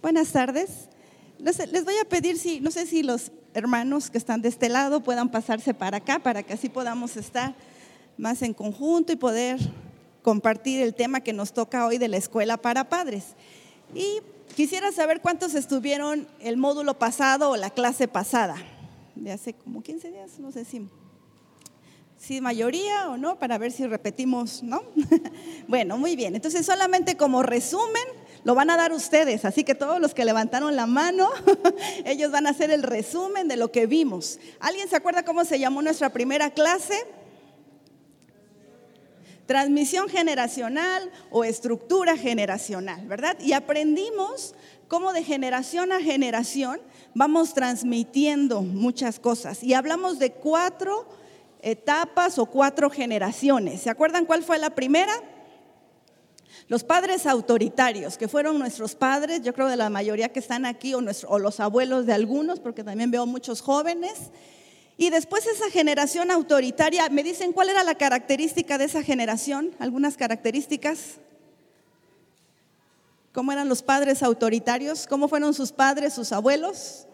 Buenas tardes. Les, voy a pedir si, no sé si los hermanos que están de este lado puedan pasarse para acá para que así podamos estar más en conjunto y poder compartir el tema que nos toca hoy de la escuela para padres. Y quisiera saber cuántos estuvieron el módulo pasado o la clase pasada, de hace como 15 días, no sé si si mayoría o no, para ver si repetimos, ¿no? bueno, muy bien. Entonces, solamente como resumen, lo van a dar ustedes, así que todos los que levantaron la mano, ellos van a hacer el resumen de lo que vimos. ¿Alguien se acuerda cómo se llamó nuestra primera clase? Transmisión generacional o estructura generacional, ¿verdad? Y aprendimos cómo de generación a generación vamos transmitiendo muchas cosas. Y hablamos de cuatro etapas o cuatro generaciones. ¿Se acuerdan cuál fue la primera? Los padres autoritarios, que fueron nuestros padres, yo creo de la mayoría que están aquí, o, o los abuelos de algunos, porque también veo muchos jóvenes. Y después esa generación autoritaria, ¿me dicen cuál era la característica de esa generación? ¿Algunas características? ¿Cómo eran los padres autoritarios? ¿Cómo fueron sus padres, sus abuelos?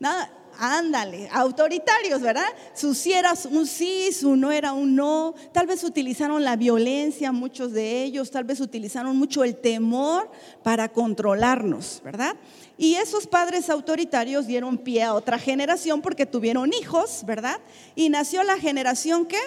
Nada, ándale, autoritarios, ¿verdad? Su sí era un sí, su no era un no. Tal vez utilizaron la violencia, muchos de ellos, tal vez utilizaron mucho el temor para controlarnos, ¿verdad? Y esos padres autoritarios dieron pie a otra generación porque tuvieron hijos, ¿verdad? Y nació la generación que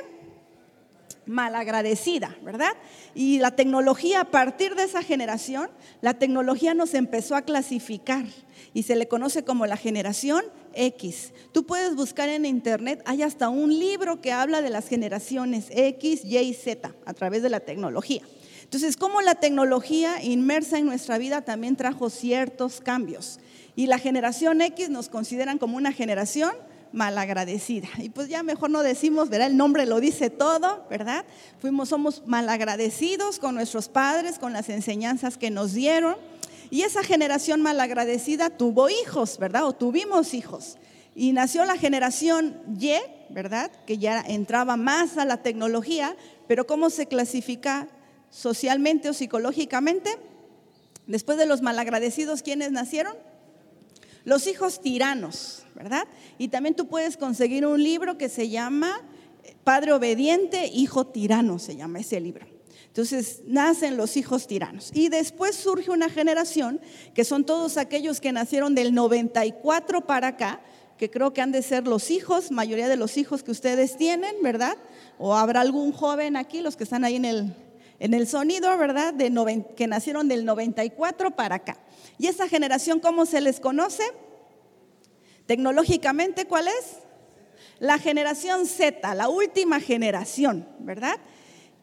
malagradecida, ¿verdad? Y la tecnología, a partir de esa generación, la tecnología nos empezó a clasificar y se le conoce como la generación X. Tú puedes buscar en internet, hay hasta un libro que habla de las generaciones X, Y y Z a través de la tecnología. Entonces, cómo la tecnología inmersa en nuestra vida también trajo ciertos cambios. Y la generación X nos consideran como una generación malagradecida. Y pues ya mejor no decimos, ¿verdad? El nombre lo dice todo, ¿verdad? Fuimos, somos malagradecidos con nuestros padres, con las enseñanzas que nos dieron. Y esa generación malagradecida tuvo hijos, ¿verdad? O tuvimos hijos. Y nació la generación Y, ¿verdad? Que ya entraba más a la tecnología, pero ¿cómo se clasifica socialmente o psicológicamente? Después de los malagradecidos, ¿quiénes nacieron? Los hijos tiranos, ¿verdad? Y también tú puedes conseguir un libro que se llama Padre Obediente, Hijo Tirano, se llama ese libro. Entonces nacen los hijos tiranos. Y después surge una generación que son todos aquellos que nacieron del 94 para acá, que creo que han de ser los hijos, mayoría de los hijos que ustedes tienen, ¿verdad? O habrá algún joven aquí, los que están ahí en el, en el sonido, ¿verdad? De que nacieron del 94 para acá. ¿Y esa generación cómo se les conoce? Tecnológicamente, ¿cuál es? La generación Z, la última generación, ¿verdad?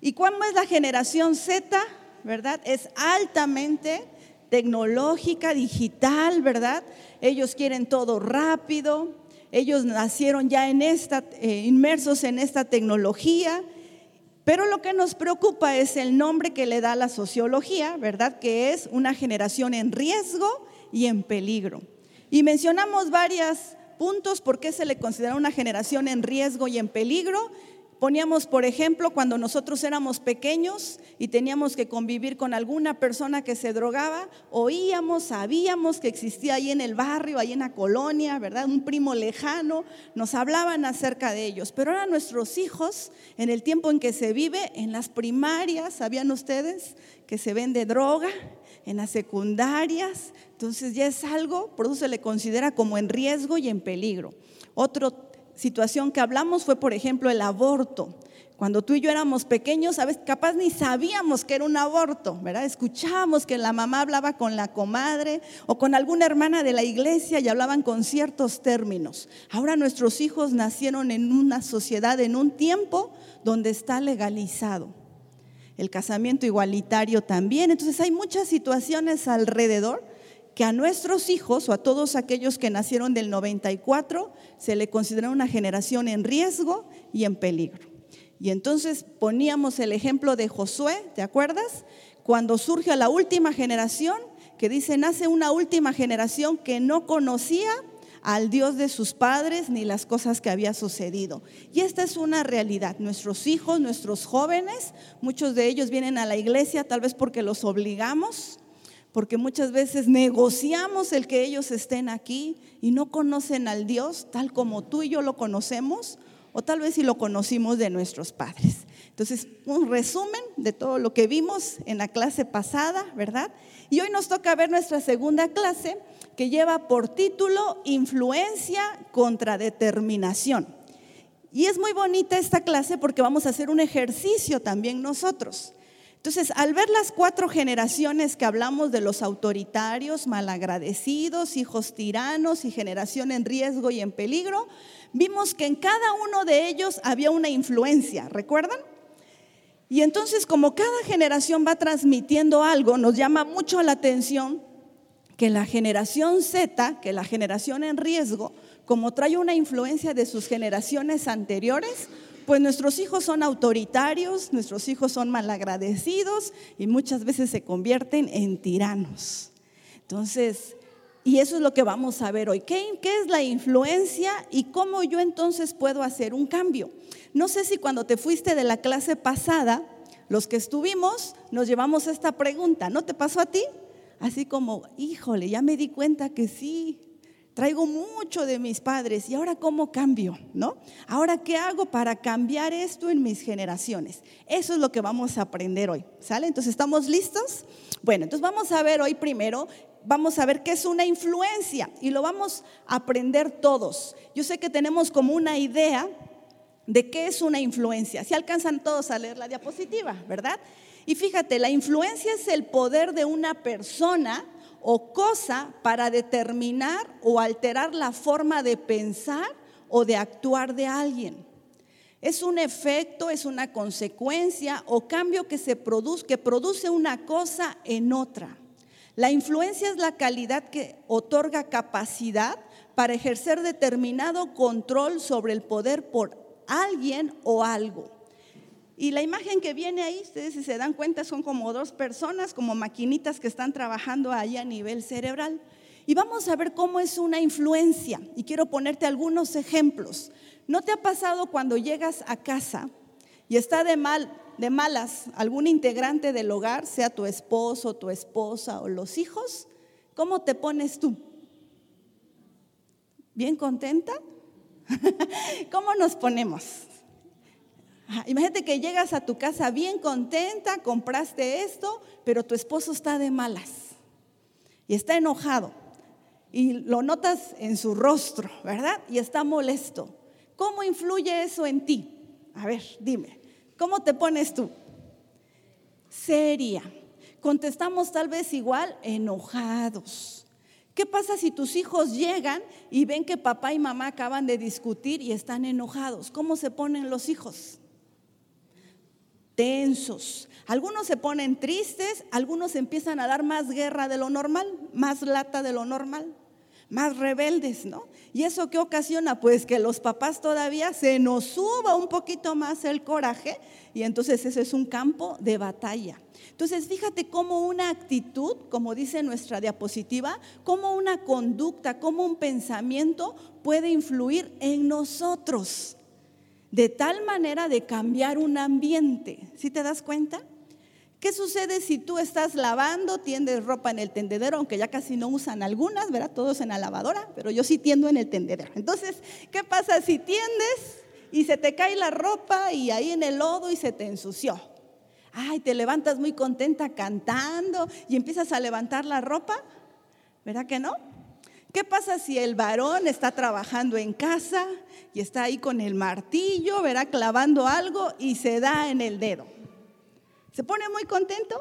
¿Y cuándo es la generación Z? ¿Verdad? Es altamente tecnológica, digital, ¿verdad? Ellos quieren todo rápido, ellos nacieron ya en esta, eh, inmersos en esta tecnología, pero lo que nos preocupa es el nombre que le da la sociología, ¿verdad? Que es una generación en riesgo y en peligro. Y mencionamos varios puntos por qué se le considera una generación en riesgo y en peligro. Poníamos, por ejemplo, cuando nosotros éramos pequeños y teníamos que convivir con alguna persona que se drogaba, oíamos, sabíamos que existía ahí en el barrio, ahí en la colonia, ¿verdad? Un primo lejano, nos hablaban acerca de ellos. Pero ahora nuestros hijos, en el tiempo en que se vive, en las primarias, ¿sabían ustedes que se vende droga? En las secundarias, entonces ya es algo, por eso se le considera como en riesgo y en peligro. Otro situación que hablamos fue, por ejemplo, el aborto. Cuando tú y yo éramos pequeños. Capaz ni sabíamos que era un aborto, ¿verdad? Escuchábamos que la mamá hablaba con la comadre o con alguna hermana de la iglesia y hablaban con ciertos términos. Ahora nuestros hijos nacieron en una sociedad, en un tiempo donde está legalizado. El casamiento igualitario también. Entonces hay muchas situaciones alrededor que a nuestros hijos o a todos aquellos que nacieron del 94 se le considera una generación en riesgo y en peligro. Y entonces poníamos el ejemplo de Josué, ¿te acuerdas? Cuando surge la última generación, que dice, nace una última generación que no conocía al Dios de sus padres ni las cosas que había sucedido. Y esta es una realidad. Nuestros hijos, nuestros jóvenes, muchos de ellos vienen a la iglesia tal vez porque los obligamos, porque muchas veces negociamos el que ellos estén aquí y no conocen al Dios tal como tú y yo lo conocemos, o tal vez si lo conocimos de nuestros padres. Entonces, un resumen de todo lo que vimos en la clase pasada, ¿verdad? Y hoy nos toca ver nuestra segunda clase que lleva por título Influencia contra Determinación. Y es muy bonita esta clase porque vamos a hacer un ejercicio también nosotros. Entonces, al ver las cuatro generaciones que hablamos de los autoritarios, malagradecidos, hijos tiranos y generación en riesgo y en peligro, vimos que en cada uno de ellos había una influencia, ¿recuerdan? Y entonces, como cada generación va transmitiendo algo, nos llama mucho la atención que la generación Z, que la generación en riesgo, como trae una influencia de sus generaciones anteriores, pues nuestros hijos son autoritarios, nuestros hijos son malagradecidos y muchas veces se convierten en tiranos. Entonces, y eso es lo que vamos a ver hoy. ¿Qué, ¿Qué, es la influencia y cómo yo entonces puedo hacer un cambio? No sé si cuando te fuiste de la clase pasada, los que estuvimos, nos llevamos esta pregunta. ¿No te pasó a ti? Así como, híjole, ya me di cuenta que sí, Traigo mucho de mis padres y ahora cómo cambio, ¿no? Ahora qué hago para cambiar esto en mis generaciones. Eso es lo que vamos a aprender hoy, ¿sale? Entonces, ¿estamos listos? Bueno, entonces vamos a ver hoy primero, vamos a ver qué es una influencia y lo vamos a aprender todos. Yo sé que tenemos como una idea de qué es una influencia. Si alcanzan todos a leer la diapositiva, ¿verdad? Y fíjate, la influencia es el poder de una persona o cosa para determinar o alterar la forma de pensar o de actuar de alguien. Es un efecto, es una consecuencia o cambio que se produce, que produce una cosa en otra. La influencia es la calidad que otorga capacidad para ejercer determinado control sobre el poder por alguien o algo. Y la imagen que viene ahí, ustedes si se dan cuenta, son como dos personas, como maquinitas que están trabajando ahí a nivel cerebral. Y vamos a ver cómo es una influencia. Y quiero ponerte algunos ejemplos. ¿No te ha pasado cuando llegas a casa y está de, mal, de malas algún integrante del hogar, sea tu esposo, tu esposa o los hijos? ¿Cómo te pones tú? ¿Bien contenta? ¿Cómo nos ponemos? Imagínate que llegas a tu casa bien contenta, compraste esto, pero tu esposo está de malas y está enojado y lo notas en su rostro, ¿verdad? Y está molesto. ¿Cómo influye eso en ti? A ver, dime, ¿cómo te pones tú? Seria. Contestamos tal vez igual, enojados. ¿Qué pasa si tus hijos llegan y ven que papá y mamá acaban de discutir y están enojados? ¿Cómo se ponen los hijos? Tensos. Algunos se ponen tristes, algunos empiezan a dar más guerra de lo normal, más lata de lo normal, más rebeldes, ¿no? ¿Y eso qué ocasiona? Pues que los papás todavía se nos suba un poquito más el coraje y entonces ese es un campo de batalla. Entonces, fíjate cómo una actitud, como dice nuestra diapositiva, cómo una conducta, cómo un pensamiento puede influir en nosotros de tal manera de cambiar un ambiente. ¿Sí te das cuenta? ¿Qué sucede si tú estás lavando, tiendes ropa en el tendedero, aunque ya casi no usan algunas, ¿verdad? Todos en la lavadora, pero yo sí tiendo en el tendedero. Entonces, ¿qué pasa si tiendes y se te cae la ropa y ahí en el lodo y se te ensució? Ay, te levantas muy contenta cantando y empiezas a levantar la ropa, ¿verdad que no? ¿Qué pasa si el varón está trabajando en casa y está ahí con el martillo, verá clavando algo y se da en el dedo? ¿Se pone muy contento?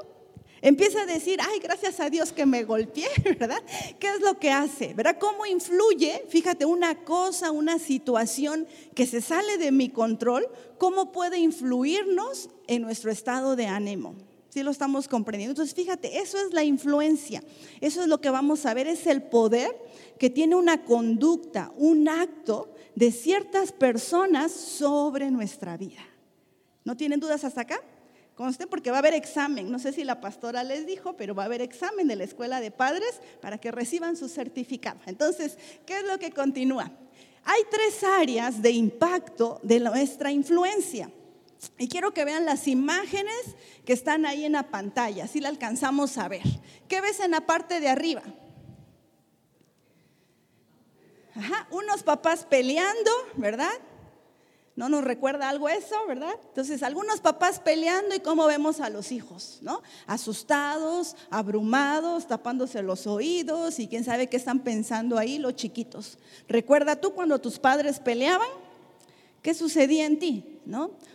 Empieza a decir, ay, gracias a Dios que me golpeé, ¿verdad? ¿Qué es lo que hace? ¿Verdad? ¿Cómo influye? Fíjate, una cosa, una situación que se sale de mi control, ¿cómo puede influirnos en nuestro estado de ánimo? Si lo estamos comprendiendo. Entonces, fíjate, eso es la influencia. Eso es lo que vamos a ver, es el poder que tiene una conducta, un acto de ciertas personas sobre nuestra vida. ¿No tienen dudas hasta acá? Conste porque va a haber examen. No sé si la pastora les dijo, pero va a haber examen de la escuela de padres para que reciban su certificado. Entonces, ¿qué es lo que continúa? Hay tres áreas de impacto de nuestra influencia. Y quiero que vean las imágenes que están ahí en la pantalla, si la alcanzamos a ver. ¿Qué ves en la parte de arriba? Ajá, unos papás peleando, ¿verdad? ¿No nos recuerda algo eso, verdad? Entonces, algunos papás peleando y cómo vemos a los hijos, ¿no? Asustados, abrumados, tapándose los oídos y quién sabe qué están pensando ahí los chiquitos. ¿Recuerda tú cuando tus padres peleaban? ¿Qué sucedía en ti,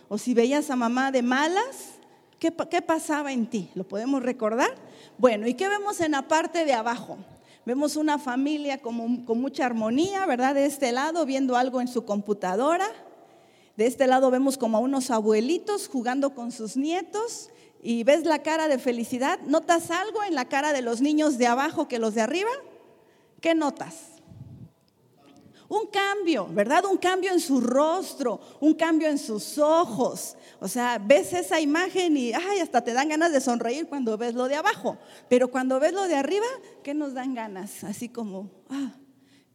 O si veías a mamá de malas, ¿qué, qué pasaba en ti? ¿Lo podemos recordar? Bueno, ¿y qué vemos en la parte de abajo? Vemos una familia con, con mucha armonía, ¿verdad? De este lado, viendo algo en su computadora de este lado vemos como a unos abuelitos jugando con sus nietos y ves la cara de felicidad. ¿Notas algo en la cara de los niños de abajo que los de arriba? ¿Qué notas? Un cambio, ¿verdad? Un cambio en su rostro, un cambio en sus ojos. O sea, ves esa imagen y hasta te dan ganas de sonreír cuando ves lo de abajo. Pero cuando ves lo de arriba, ¿qué nos dan ganas? Así como, ah,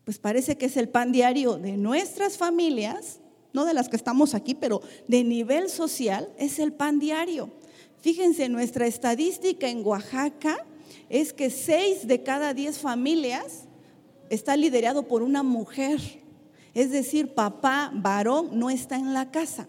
pues parece que es el pan diario de nuestras familias no de las que estamos aquí, pero de nivel social, es el pan diario. Fíjense, nuestra estadística en Oaxaca es que seis de cada diez familias está liderado por una mujer. Es decir, papá varón no está en la casa.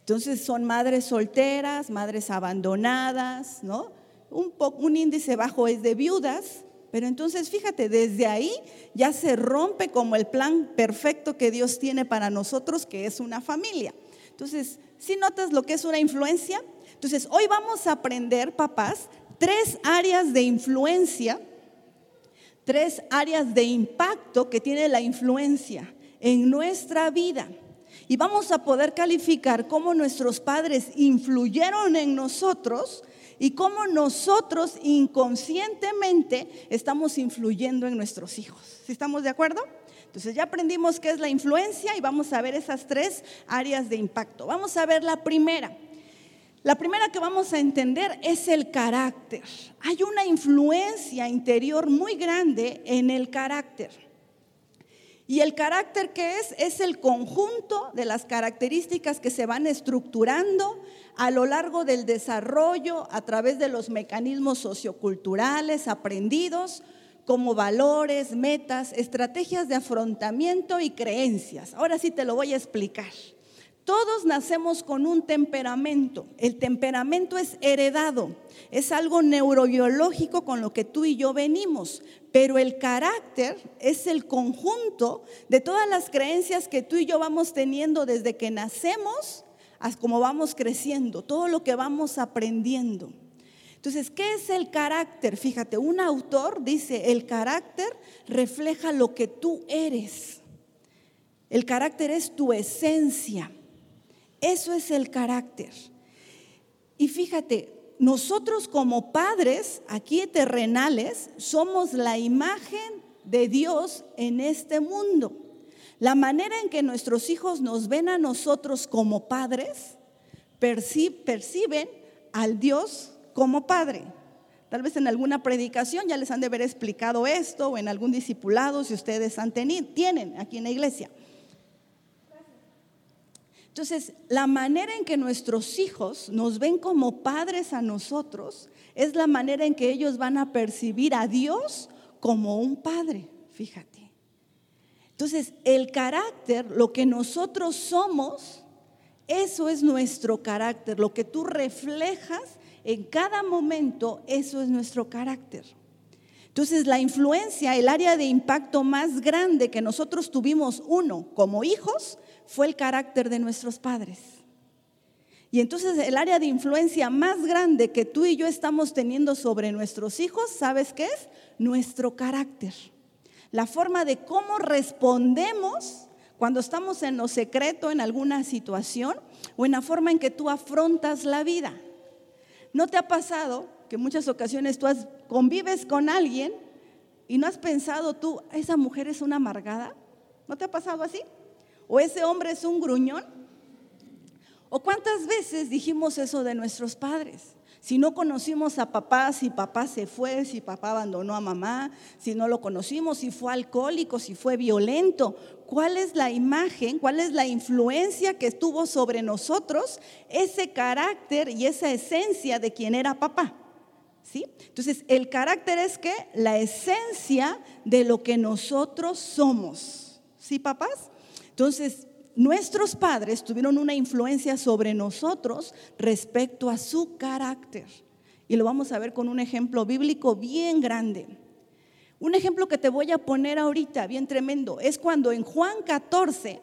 Entonces son madres solteras, madres abandonadas, ¿no? Un, un índice bajo es de viudas, pero entonces fíjate, desde ahí ya se rompe como el plan perfecto que Dios tiene para nosotros, que es una familia. Entonces, si notas lo que es una influencia, entonces hoy vamos a aprender, papás, tres áreas de influencia, tres áreas de impacto que tiene la influencia en nuestra vida. Y vamos a poder calificar cómo nuestros padres influyeron en nosotros y cómo nosotros inconscientemente estamos influyendo en nuestros hijos. ¿Sí estamos de acuerdo? Entonces ya aprendimos qué es la influencia y vamos a ver esas tres áreas de impacto. Vamos a ver la primera. La primera que vamos a entender es el carácter. Hay una influencia interior muy grande en el carácter. Y el carácter que es es el conjunto de las características que se van estructurando a lo largo del desarrollo a través de los mecanismos socioculturales aprendidos como valores, metas, estrategias de afrontamiento y creencias. Ahora sí te lo voy a explicar. Todos nacemos con un temperamento. El temperamento es heredado, es algo neurobiológico con lo que tú y yo venimos, pero el carácter es el conjunto de todas las creencias que tú y yo vamos teniendo desde que nacemos como vamos creciendo, todo lo que vamos aprendiendo. Entonces, ¿qué es el carácter? Fíjate, un autor dice, el carácter refleja lo que tú eres. El carácter es tu esencia. Eso es el carácter. Y fíjate, nosotros como padres aquí terrenales somos la imagen de Dios en este mundo. La manera en que nuestros hijos nos ven a nosotros como padres, perciben al Dios como Padre. Tal vez en alguna predicación ya les han de haber explicado esto o en algún discipulado si ustedes han tenido, tienen aquí en la iglesia. Entonces, la manera en que nuestros hijos nos ven como padres a nosotros es la manera en que ellos van a percibir a Dios como un padre, fíjate. Entonces, el carácter, lo que nosotros somos, eso es nuestro carácter. Lo que tú reflejas en cada momento, eso es nuestro carácter. Entonces, la influencia, el área de impacto más grande que nosotros tuvimos, uno, como hijos, fue el carácter de nuestros padres. Y entonces el área de influencia más grande que tú y yo estamos teniendo sobre nuestros hijos, ¿sabes qué es? Nuestro carácter la forma de cómo respondemos cuando estamos en lo secreto en alguna situación o en la forma en que tú afrontas la vida. ¿No te ha pasado que muchas ocasiones tú convives con alguien y no has pensado tú, esa mujer es una amargada? ¿No te ha pasado así? ¿O ese hombre es un gruñón? ¿O cuántas veces dijimos eso de nuestros padres? Si no conocimos a papá, si papá se fue, si papá abandonó a mamá, si no lo conocimos, si fue alcohólico, si fue violento, ¿cuál es la imagen, cuál es la influencia que estuvo sobre nosotros ese carácter y esa esencia de quien era papá? ¿Sí? Entonces, el carácter es que la esencia de lo que nosotros somos. ¿Sí, papás? Entonces, nuestros padres tuvieron una influencia sobre nosotros respecto a su carácter. Y lo vamos a ver con un ejemplo bíblico bien grande. Un ejemplo que te voy a poner ahorita, bien tremendo, es cuando en Juan 14,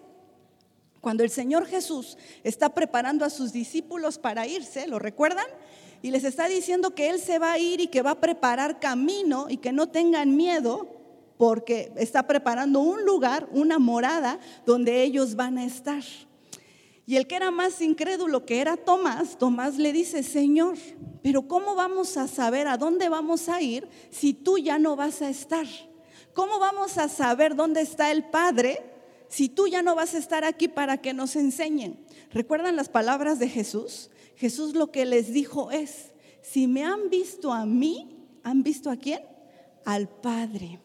cuando el Señor Jesús está preparando a sus discípulos para irse, ¿lo recuerdan? Y les está diciendo que Él se va a ir y que va a preparar camino y que no tengan miedo porque está preparando un lugar, una morada, donde ellos van a estar. Y el que era más incrédulo, que era Tomás, Tomás le dice, Señor, pero ¿cómo vamos a saber a dónde vamos a ir si tú ya no vas a estar? ¿Cómo vamos a saber dónde está el Padre si tú ya no vas a estar aquí para que nos enseñen? ¿Recuerdan las palabras de Jesús? Jesús lo que les dijo es, si me han visto a mí, ¿han visto a quién? Al Padre.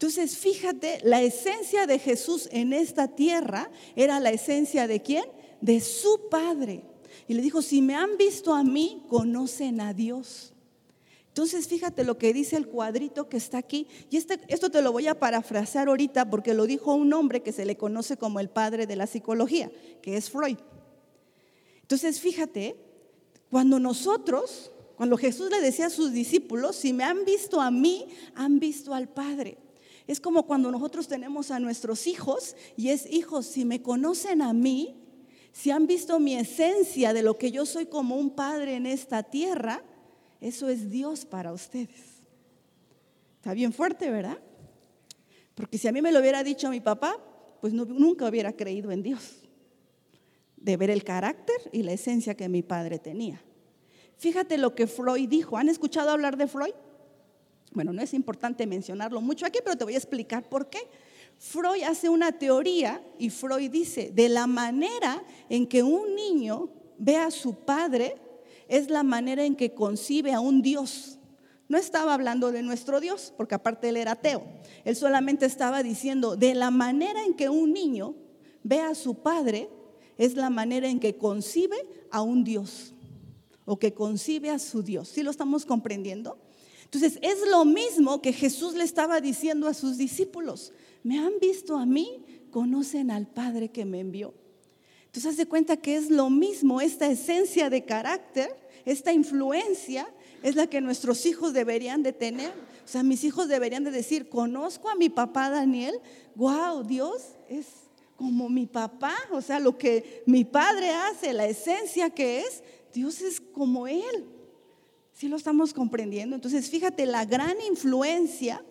Entonces, fíjate, la esencia de Jesús en esta tierra era la esencia de quién? De su Padre. Y le dijo, si me han visto a mí, conocen a Dios. Entonces, fíjate lo que dice el cuadrito que está aquí. Y este, esto te lo voy a parafrasear ahorita porque lo dijo un hombre que se le conoce como el padre de la psicología, que es Freud. Entonces, fíjate, cuando nosotros, cuando Jesús le decía a sus discípulos, si me han visto a mí, han visto al Padre. Es como cuando nosotros tenemos a nuestros hijos y es, hijos, si me conocen a mí, si han visto mi esencia de lo que yo soy como un padre en esta tierra, eso es Dios para ustedes. Está bien fuerte, ¿verdad? Porque si a mí me lo hubiera dicho mi papá, pues nunca hubiera creído en Dios. De ver el carácter y la esencia que mi padre tenía. Fíjate lo que Freud dijo. ¿Han escuchado hablar de Freud? Bueno, no es importante mencionarlo mucho aquí, pero te voy a explicar por qué. Freud hace una teoría y Freud dice, de la manera en que un niño ve a su padre, es la manera en que concibe a un Dios. No estaba hablando de nuestro Dios, porque aparte él era ateo. Él solamente estaba diciendo, de la manera en que un niño ve a su padre, es la manera en que concibe a un Dios, o que concibe a su Dios. ¿Sí lo estamos comprendiendo? Entonces, es lo mismo que Jesús le estaba diciendo a sus discípulos. Me han visto a mí, conocen al Padre que me envió. Entonces, hace cuenta que es lo mismo, esta esencia de carácter, esta influencia es la que nuestros hijos deberían de tener. O sea, mis hijos deberían de decir, conozco a mi papá Daniel, wow, Dios es como mi papá, o sea, lo que mi padre hace, la esencia que es, Dios es como él. ¿Sí lo estamos comprendiendo? Entonces, fíjate la gran influencia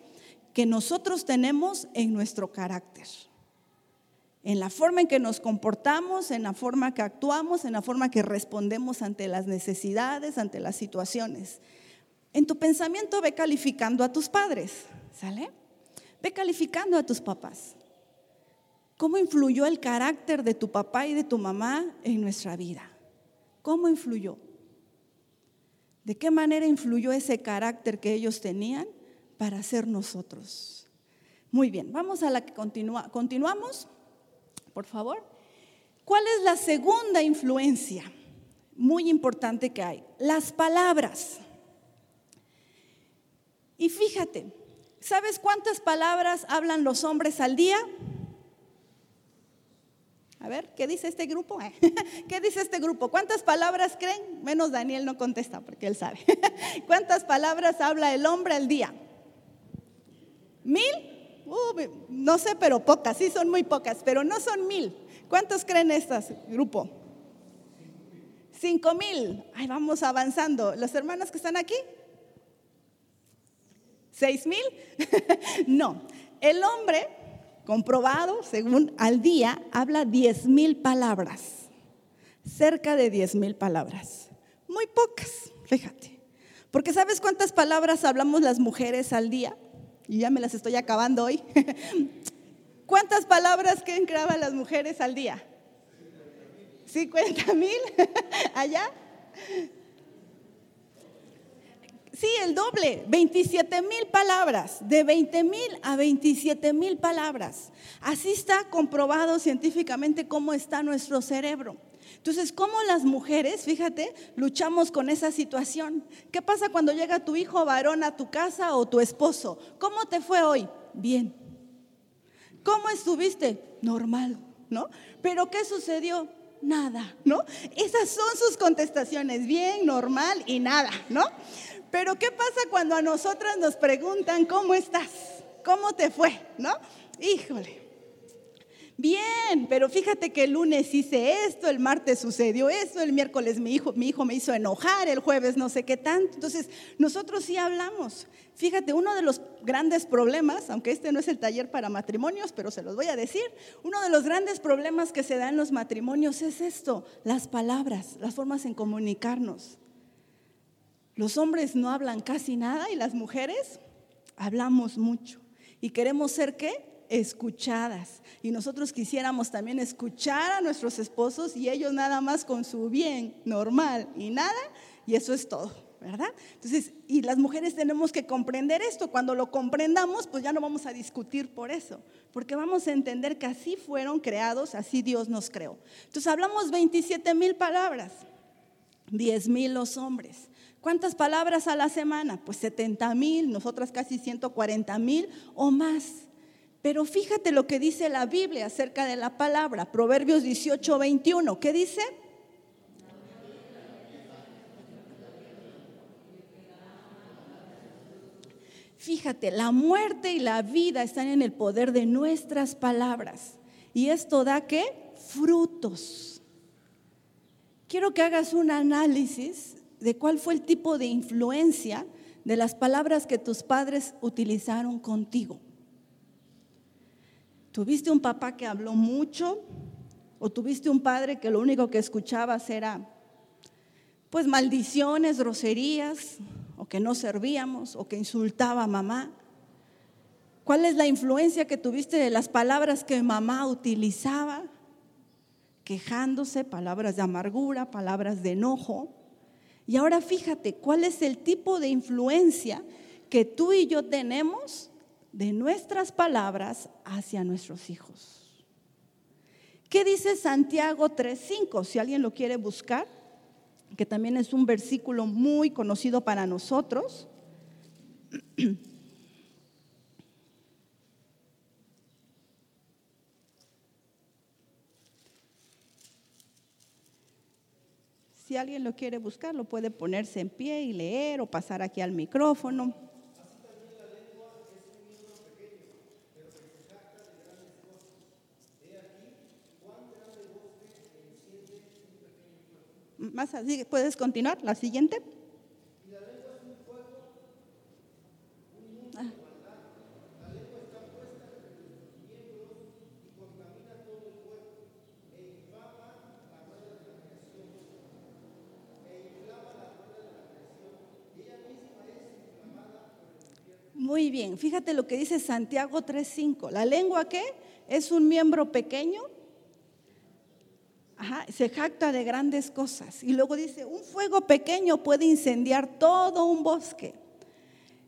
que nosotros tenemos en nuestro carácter. En la forma en que nos comportamos, en la forma que actuamos, en la forma que respondemos ante las necesidades, ante las situaciones. En tu pensamiento ve calificando a tus padres, ¿sale? Ve calificando a tus papás. ¿Cómo influyó el carácter de tu papá y de tu mamá en nuestra vida? ¿Cómo influyó? ¿De qué manera influyó ese carácter que ellos tenían para ser nosotros? Muy bien, vamos a la que. Continuamos, por favor. ¿Cuál es la segunda influencia muy importante que hay? Las palabras. Y fíjate, ¿sabes cuántas palabras hablan los hombres al día? A ver, ¿qué dice este grupo? ¿Qué dice este grupo? ¿Cuántas palabras creen? Menos Daniel no contesta porque él sabe. ¿Cuántas palabras habla el hombre al día? ¿Mil? Uh, no sé, pero pocas, sí son muy pocas, pero no son mil. ¿Cuántos creen estas, grupo? Cinco mil. Ay, vamos avanzando. ¿Los hermanos que están aquí? ¿Seis mil? no. El hombre comprobado, según al día, habla 10 mil palabras, cerca de 10 mil palabras. Muy pocas, fíjate. Porque ¿sabes cuántas palabras hablamos las mujeres al día? Y ya me las estoy acabando hoy. ¿Cuántas palabras creen que hablan las mujeres al día? ¿50 mil? ¿Allá? Sí, el doble, 27 mil palabras, de 20 mil a 27 mil palabras. Así está comprobado científicamente cómo está nuestro cerebro. Entonces, ¿cómo las mujeres, fíjate, luchamos con esa situación? ¿Qué pasa cuando llega tu hijo varón a tu casa o tu esposo? ¿Cómo te fue hoy? Bien. ¿Cómo estuviste? Normal, ¿no? Pero ¿qué sucedió? Nada, ¿no? Esas son sus contestaciones, bien, normal y nada, ¿no? Pero ¿qué pasa cuando a nosotras nos preguntan, ¿cómo estás? ¿Cómo te fue? ¿No? Híjole, Bien, pero fíjate que el lunes hice esto, el martes sucedió esto, el miércoles mi hijo, mi hijo me hizo enojar, el jueves no sé qué tanto. Entonces, nosotros sí hablamos. Fíjate, uno de los grandes problemas, aunque este no es el taller para matrimonios, pero se los voy a decir, uno de los grandes problemas que se da en los matrimonios es esto, las palabras, las formas en comunicarnos. Los hombres no hablan casi nada y las mujeres hablamos mucho. ¿Y queremos ser qué? escuchadas. Y nosotros quisiéramos también escuchar a nuestros esposos y ellos nada más con su bien normal y nada, y eso es todo, ¿verdad? Entonces, y las mujeres tenemos que comprender esto. Cuando lo comprendamos, pues ya no vamos a discutir por eso, porque vamos a entender que así fueron creados, así Dios nos creó. Entonces, hablamos 27 mil palabras, 10 mil los hombres. ¿Cuántas palabras a la semana? Pues 70 mil, nosotras casi 140 mil o más. Pero fíjate lo que dice la Biblia acerca de la palabra, Proverbios 18, 21. ¿Qué dice? Fíjate, la muerte y la vida están en el poder de nuestras palabras. ¿Y esto da qué? Frutos. Quiero que hagas un análisis de cuál fue el tipo de influencia de las palabras que tus padres utilizaron contigo. ¿Tuviste un papá que habló mucho? ¿O tuviste un padre que lo único que escuchabas era, pues, maldiciones, groserías, o que no servíamos, o que insultaba a mamá? ¿Cuál es la influencia que tuviste de las palabras que mamá utilizaba? Quejándose, palabras de amargura, palabras de enojo. Y ahora fíjate, ¿cuál es el tipo de influencia que tú y yo tenemos de nuestras palabras hacia nuestros hijos. ¿Qué dice Santiago 3.5? Si alguien lo quiere buscar, que también es un versículo muy conocido para nosotros. Si alguien lo quiere buscar, lo puede ponerse en pie y leer o pasar aquí al micrófono. más así, ¿puedes continuar? La siguiente. Muy bien, fíjate lo que dice Santiago 3.5. ¿La lengua qué? Es un miembro pequeño se jacta de grandes cosas. Y luego dice, un fuego pequeño puede incendiar todo un bosque.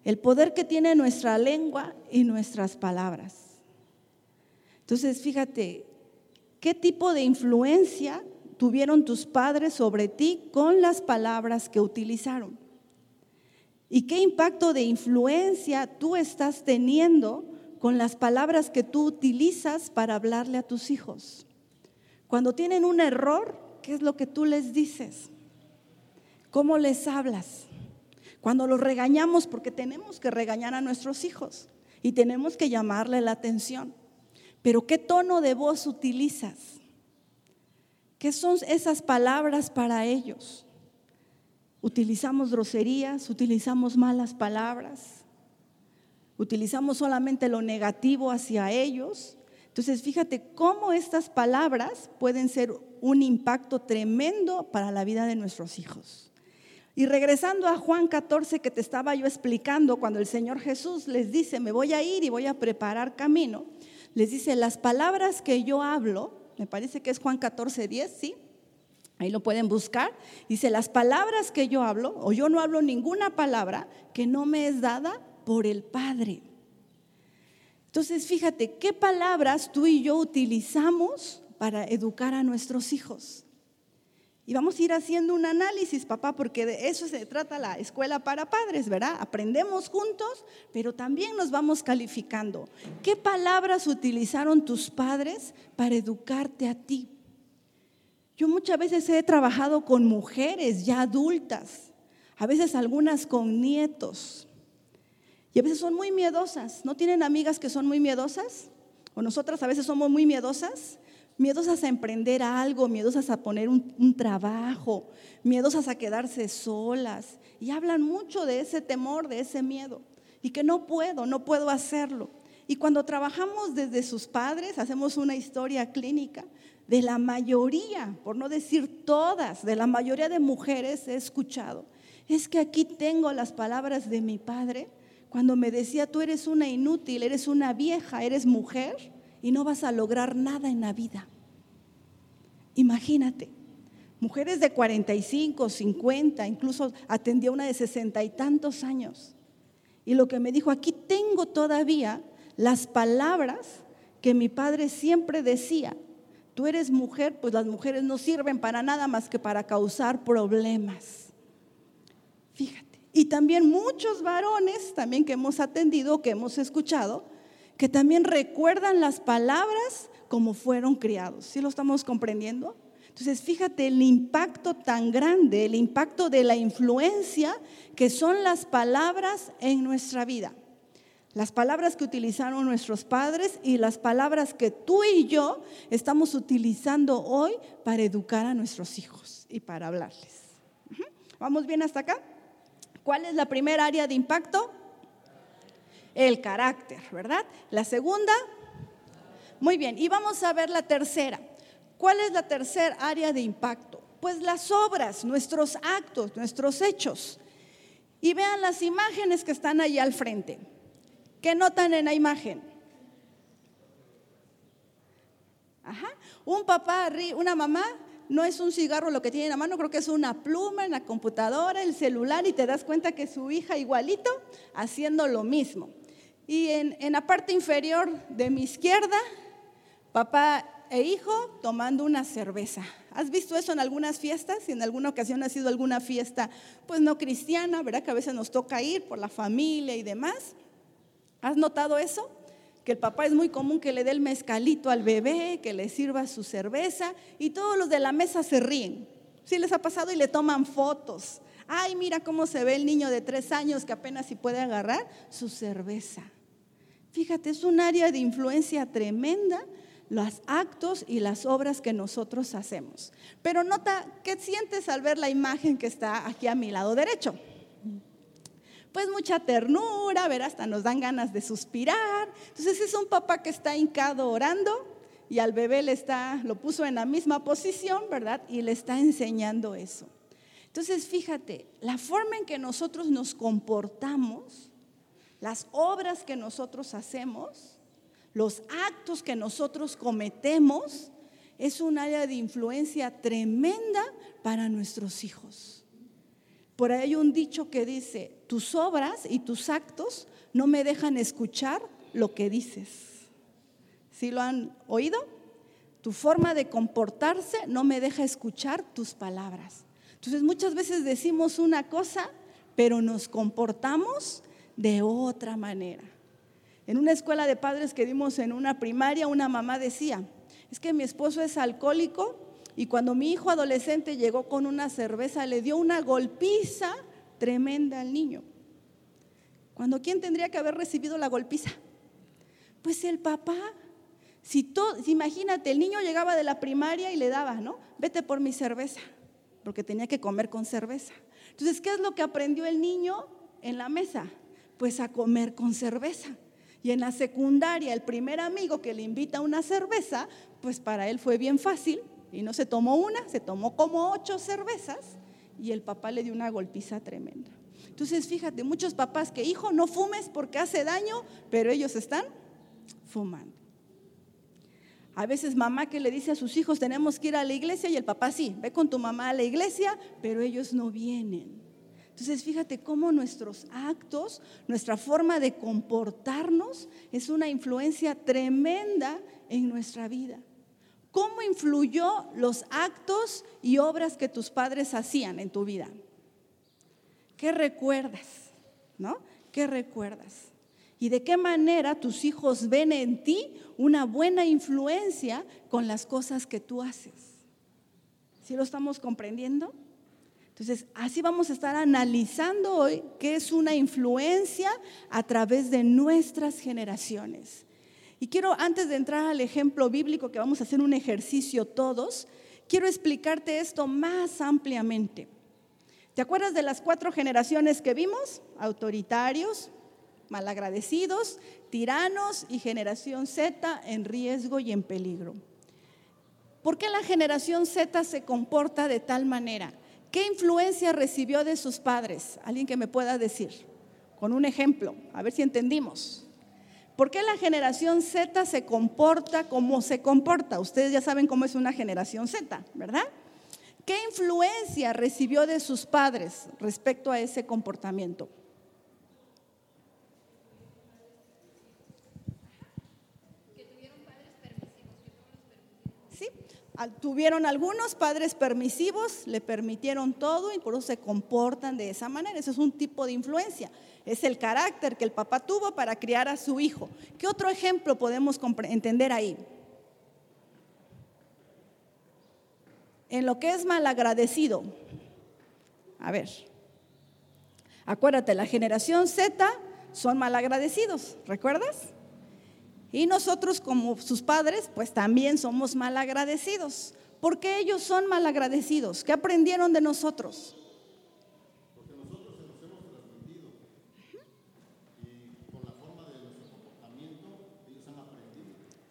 El poder que tiene nuestra lengua y nuestras palabras. Entonces, fíjate, ¿qué tipo de influencia tuvieron tus padres sobre ti con las palabras que utilizaron? ¿Y qué impacto de influencia tú estás teniendo con las palabras que tú utilizas para hablarle a tus hijos? Cuando tienen un error, ¿qué es lo que tú les dices? ¿Cómo les hablas? Cuando los regañamos, porque tenemos que regañar a nuestros hijos y tenemos que llamarle la atención. Pero ¿qué tono de voz utilizas? ¿Qué son esas palabras para ellos? Utilizamos groserías, utilizamos malas palabras, utilizamos solamente lo negativo hacia ellos entonces, fíjate cómo estas palabras pueden ser un impacto tremendo para la vida de nuestros hijos. Y regresando a Juan 14 que te estaba yo explicando, cuando el Señor Jesús les dice, me voy a ir y voy a preparar camino, les dice, las palabras que yo hablo, me parece que es Juan 14, 10, ¿sí? Ahí lo pueden buscar. Dice, las palabras que yo hablo, o yo no hablo ninguna palabra que no me es dada por el Padre. Entonces, fíjate, ¿qué palabras tú y yo utilizamos para educar a nuestros hijos? Y vamos a ir haciendo un análisis, papá, porque de eso se trata la escuela para padres, ¿verdad? Aprendemos juntos, pero también nos vamos calificando. ¿Qué palabras utilizaron tus padres para educarte a ti? Yo muchas veces he trabajado con mujeres ya adultas, a veces algunas con nietos, y a veces son muy miedosas. ¿No tienen amigas que son muy miedosas? O nosotras a veces somos muy miedosas miedosas a emprender algo, miedosas a poner un, trabajo, miedosas a quedarse solas. Y hablan mucho de ese temor, de ese miedo. Y que no puedo, no puedo hacerlo. Y cuando trabajamos desde sus padres, hacemos una historia clínica de la mayoría, por no decir todas, de la mayoría de mujeres he escuchado. Es que aquí tengo las palabras de mi padre cuando me decía, tú eres una inútil, eres una vieja, eres mujer y no vas a lograr nada en la vida. Imagínate, mujeres de 45, 50, incluso atendía una de sesenta y tantos años. Y lo que me dijo, aquí tengo todavía las palabras que mi padre siempre decía. Tú eres mujer, pues las mujeres no sirven para nada más que para causar problemas. Fíjate. Y también muchos varones, también que hemos atendido, que hemos escuchado, que también recuerdan las palabras como fueron criados. ¿Sí lo estamos comprendiendo? Entonces, fíjate el impacto tan grande, el impacto de la influencia que son las palabras en nuestra vida. Las palabras que utilizaron nuestros padres y las palabras que tú y yo estamos utilizando hoy para educar a nuestros hijos y para hablarles. ¿Vamos bien hasta acá? ¿Cuál es la primera área de impacto? el carácter, ¿verdad? La segunda, muy bien, y vamos a ver la tercera. ¿Cuál es la tercera área de impacto? Pues las obras, nuestros actos, nuestros hechos. Y vean las imágenes que están ahí al frente. ¿Qué notan en la imagen? Ajá. Un papá, una mamá, no es un cigarro lo que tiene en la mano, creo que es una pluma en la computadora, el celular, y te das cuenta que su hija igualito haciendo lo mismo. Y en, la parte inferior de mi izquierda, papá e hijo tomando una cerveza. ¿Has visto eso en algunas fiestas? Si en alguna ocasión ha sido alguna fiesta, pues no cristiana, ¿verdad? Que a veces nos toca ir por la familia y demás. ¿Has notado eso? Que el papá es muy común que le dé el mezcalito al bebé, que le sirva su cerveza y todos los de la mesa se ríen. Sí les ha pasado y le toman fotos. Ay, mira cómo se ve el niño de tres años que apenas si puede agarrar su cerveza. Fíjate, es un área de influencia tremenda los actos y las obras que nosotros hacemos. Pero nota, ¿qué sientes al ver la imagen que está aquí a mi lado derecho? Pues mucha ternura, ver, hasta nos dan ganas de suspirar. Entonces es un papá que está hincado orando y al bebé le está, lo puso en la misma posición, ¿verdad? Y le está enseñando eso. Entonces, fíjate, la forma en que nosotros nos comportamos, las obras que nosotros hacemos, los actos que nosotros cometemos, es un área de influencia tremenda para nuestros hijos. Por ahí hay un dicho que dice, tus obras y tus actos no me dejan escuchar lo que dices. ¿Sí lo han oído? Tu forma de comportarse no me deja escuchar tus palabras. Entonces muchas veces decimos una cosa, pero nos comportamos de otra manera. En una escuela de padres que dimos en una primaria, una mamá decía, es que mi esposo es alcohólico y cuando mi hijo adolescente llegó con una cerveza, le dio una golpiza tremenda al niño. Cuando quién tendría que haber recibido la golpiza? Pues el papá. Si, todo, imagínate, el niño llegaba de la primaria y le daba, ¿no? Vete por mi cerveza porque tenía que comer con cerveza. Entonces, ¿qué es lo que aprendió el niño en la mesa? Pues a comer con cerveza. Y en la secundaria, el primer amigo que le invita a una cerveza, pues para él fue bien fácil y no se tomó una, se tomó como ocho cervezas y el papá le dio una golpiza tremenda. Entonces, fíjate, muchos papás que, hijo, no fumes porque hace daño, pero ellos están fumando. A veces mamá que le dice a sus hijos, tenemos que ir a la iglesia y el papá sí, ve con tu mamá a la iglesia, pero ellos no vienen. Entonces fíjate cómo nuestros actos, nuestra forma de comportarnos es una influencia tremenda en nuestra vida. ¿Cómo influyó los actos y obras que tus padres hacían en tu vida? ¿Qué recuerdas? ¿No? ¿Qué recuerdas? ¿Y de qué manera tus hijos ven en ti una buena influencia con las cosas que tú haces? ¿Sí lo estamos comprendiendo? Entonces, así vamos a estar analizando hoy qué es una influencia a través de nuestras generaciones. Y quiero, antes de entrar al ejemplo bíblico, que vamos a hacer un ejercicio todos, quiero explicarte esto más ampliamente. ¿Te acuerdas de las cuatro generaciones que vimos? Autoritarios, malagradecidos, tiranos y generación Z en riesgo y en peligro. ¿Por qué la generación Z se comporta de tal manera? ¿Qué influencia recibió de sus padres? Alguien que me pueda decir, con un ejemplo, a ver si entendimos. ¿Por qué la generación Z se comporta como se comporta? Ustedes ya saben cómo es una generación Z, ¿verdad? ¿Qué influencia recibió de sus padres respecto a ese comportamiento? ¿Sí? Tuvieron algunos padres permisivos, le permitieron todo y por eso se comportan de esa manera. Ese es un tipo de influencia. Es el carácter que el papá tuvo para criar a su hijo. ¿Qué otro ejemplo podemos entender ahí? En lo que es malagradecido. A ver. Acuérdate, la generación Z son malagradecidos, ¿recuerdas? Y nosotros como sus padres, pues también somos malagradecidos. ¿Por qué ellos son malagradecidos? ¿Qué aprendieron de nosotros?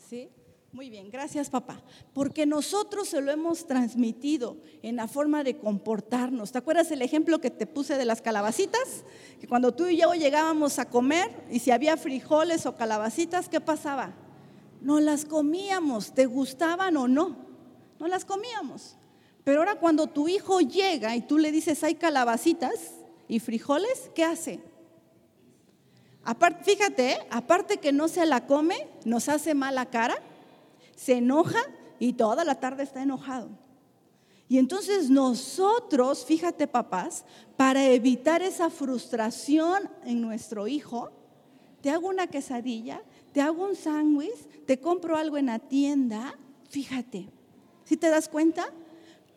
¿Sí? Muy bien, gracias papá. Porque nosotros se lo hemos transmitido en la forma de comportarnos. ¿Te acuerdas el ejemplo que te puse de las calabacitas? Que cuando tú y yo llegábamos a comer y si había frijoles o calabacitas, ¿qué pasaba? No las comíamos, ¿te gustaban o no? No las comíamos. Pero ahora cuando tu hijo llega y tú le dices hay calabacitas y frijoles, ¿qué hace? Fíjate, ¿eh? aparte que no se la come, nos hace mala cara, se enoja y toda la tarde está enojado. Y entonces nosotros, fíjate papás, para evitar esa frustración en nuestro hijo, te hago una quesadilla, te hago un sándwich, te compro algo en la tienda, fíjate, si te das cuenta?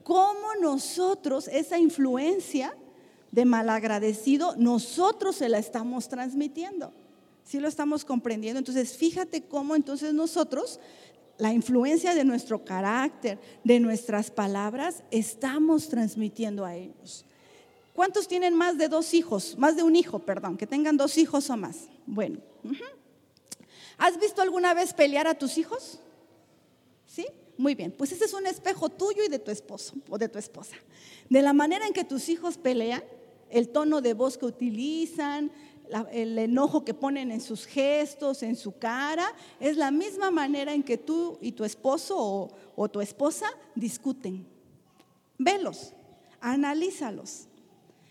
Cómo nosotros, esa influencia, de malagradecido, nosotros se la estamos transmitiendo. Si lo estamos comprendiendo? Entonces, fíjate cómo entonces nosotros, la influencia de nuestro carácter, de nuestras palabras, estamos transmitiendo a ellos. ¿Cuántos tienen más de dos hijos? Más de un hijo, perdón, que tengan dos hijos o más. Bueno, ¿has visto alguna vez pelear a tus hijos? ¿Sí? Muy bien, pues ese es un espejo tuyo y de tu esposo o de tu esposa. De la manera en que tus hijos pelean, el tono de voz que utilizan, el enojo que ponen en sus gestos, en su cara, es la misma manera en que tú y tu esposo o, tu esposa discuten. Velos, analízalos.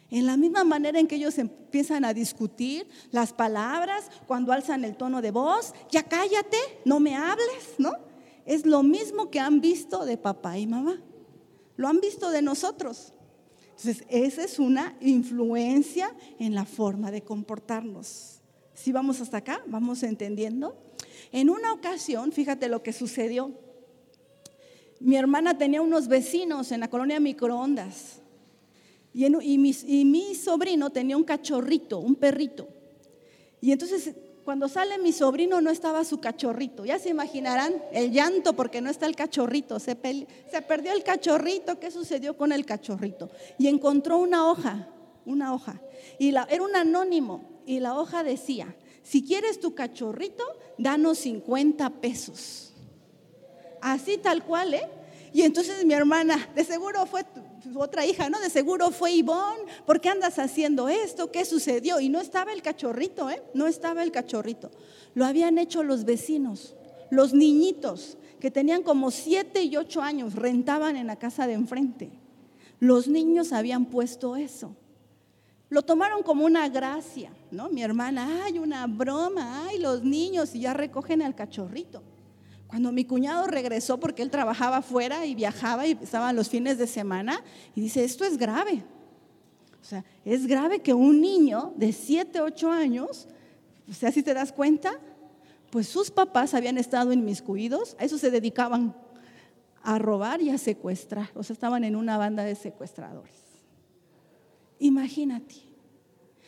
En la misma manera en que ellos empiezan a discutir las palabras, cuando alzan el tono de voz, ya cállate, no me hables, ¿no? Es lo mismo que han visto de papá y mamá. Lo han visto de nosotros. Entonces, esa es una influencia en la forma de comportarnos. Si vamos hasta acá, vamos entendiendo. En una ocasión, fíjate lo que sucedió. Mi hermana tenía unos vecinos en la colonia microondas. Y, mi, mi sobrino tenía un cachorrito, un perrito. Y entonces cuando sale mi sobrino no estaba su cachorrito. Ya se imaginarán el llanto porque no está el cachorrito. Se, perdió el cachorrito. ¿Qué sucedió con el cachorrito? Y encontró una hoja, una hoja. Y era un anónimo. Y la hoja decía, si quieres tu cachorrito, danos 50 pesos. Así tal cual, ¿eh? Y entonces mi hermana, de seguro fue otra hija, ¿no? De seguro fue Ivonne, ¿por qué andas haciendo esto? ¿Qué sucedió? Y no estaba el cachorrito, ¿eh? No estaba el cachorrito. Lo habían hecho los vecinos, los niñitos que tenían como siete y ocho años, rentaban en la casa de enfrente. Los niños habían puesto eso. Lo tomaron como una gracia, ¿no? Mi hermana, ay, una broma, ay, los niños, y ya recogen al cachorrito. Cuando mi cuñado regresó, porque él trabajaba afuera y viajaba y estaban los fines de semana, y dice, esto es grave. O sea, es grave que un niño de 7, 8 años, o sea, si te das cuenta, pues sus papás habían estado inmiscuidos, a eso se dedicaban a robar y a secuestrar, o sea, estaban en una banda de secuestradores. Imagínate.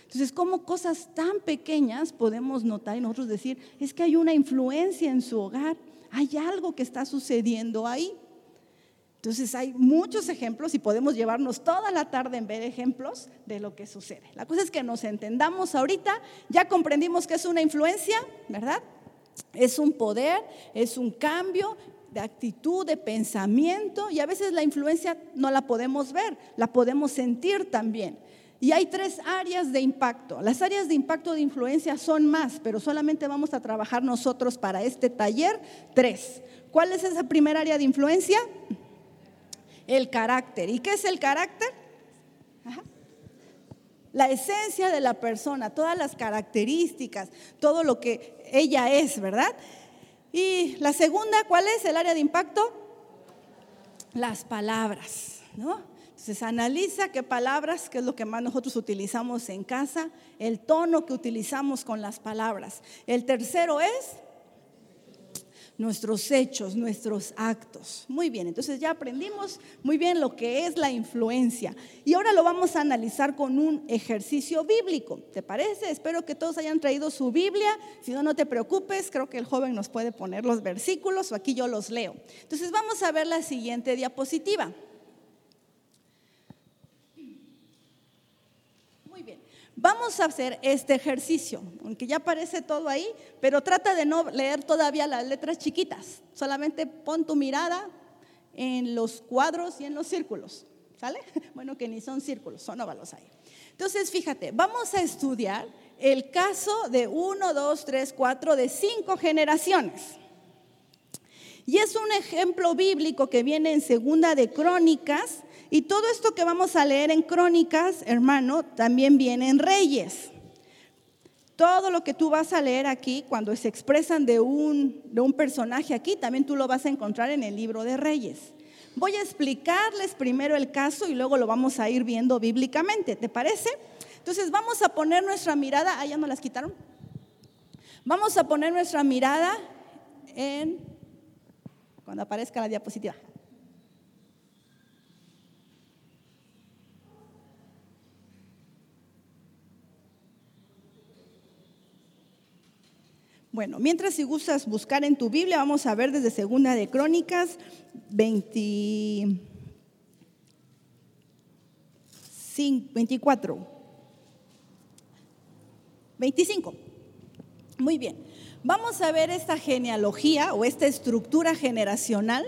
Entonces, ¿cómo cosas tan pequeñas podemos notar y nosotros decir, es que hay una influencia en su hogar, hay algo que está sucediendo ahí? Entonces hay muchos ejemplos y podemos llevarnos toda la tarde en ver ejemplos de lo que sucede. La cosa es que nos entendamos ahorita, ya comprendimos que es una influencia, ¿verdad? Es un poder, es un cambio de actitud, de pensamiento y a veces la influencia no la podemos ver, la podemos sentir también. Y hay tres áreas de impacto. Las áreas de impacto de influencia son más, pero solamente vamos a trabajar nosotros para este taller tres. ¿Cuál es esa primera área de influencia? el carácter. ¿Y qué es el carácter? La esencia de la persona, todas las características, todo lo que ella es, ¿verdad? Y la segunda, ¿cuál es el área de impacto? Las palabras, ¿no? Entonces analiza qué palabras, qué es lo que más nosotros utilizamos en casa, el tono que utilizamos con las palabras. El tercero es nuestros hechos, nuestros actos. Muy bien, entonces ya aprendimos muy bien lo que es la influencia. Y ahora lo vamos a analizar con un ejercicio bíblico. ¿Te parece? Espero que todos hayan traído su Biblia. Si no, no te preocupes, creo que el joven nos puede poner los versículos o aquí yo los leo. Entonces vamos a ver la siguiente diapositiva. Vamos a hacer este ejercicio, aunque ya aparece todo ahí, pero trata de no leer todavía las letras chiquitas. Solamente pon tu mirada en los cuadros y en los círculos. ¿Sale? Bueno, que ni son círculos, son óvalos ahí. Entonces, fíjate, vamos a estudiar el caso de uno, dos, tres, cuatro, de cinco generaciones. Y es un ejemplo bíblico que viene en segunda de Crónicas y todo esto que vamos a leer en Crónicas, hermano, también viene en Reyes. Todo lo que tú vas a leer aquí, cuando se expresan de un, de un personaje aquí, también tú lo vas a encontrar en el libro de Reyes. Voy a explicarles primero el caso y luego lo vamos a ir viendo bíblicamente, ¿te parece? Entonces vamos a poner nuestra mirada, ah, ya no las quitaron. Vamos a poner nuestra mirada en, cuando aparezca la diapositiva. Bueno, mientras si gustas buscar en tu Biblia, vamos a ver desde Segunda de Crónicas 24. 25. Muy bien. Vamos a ver esta genealogía o esta estructura generacional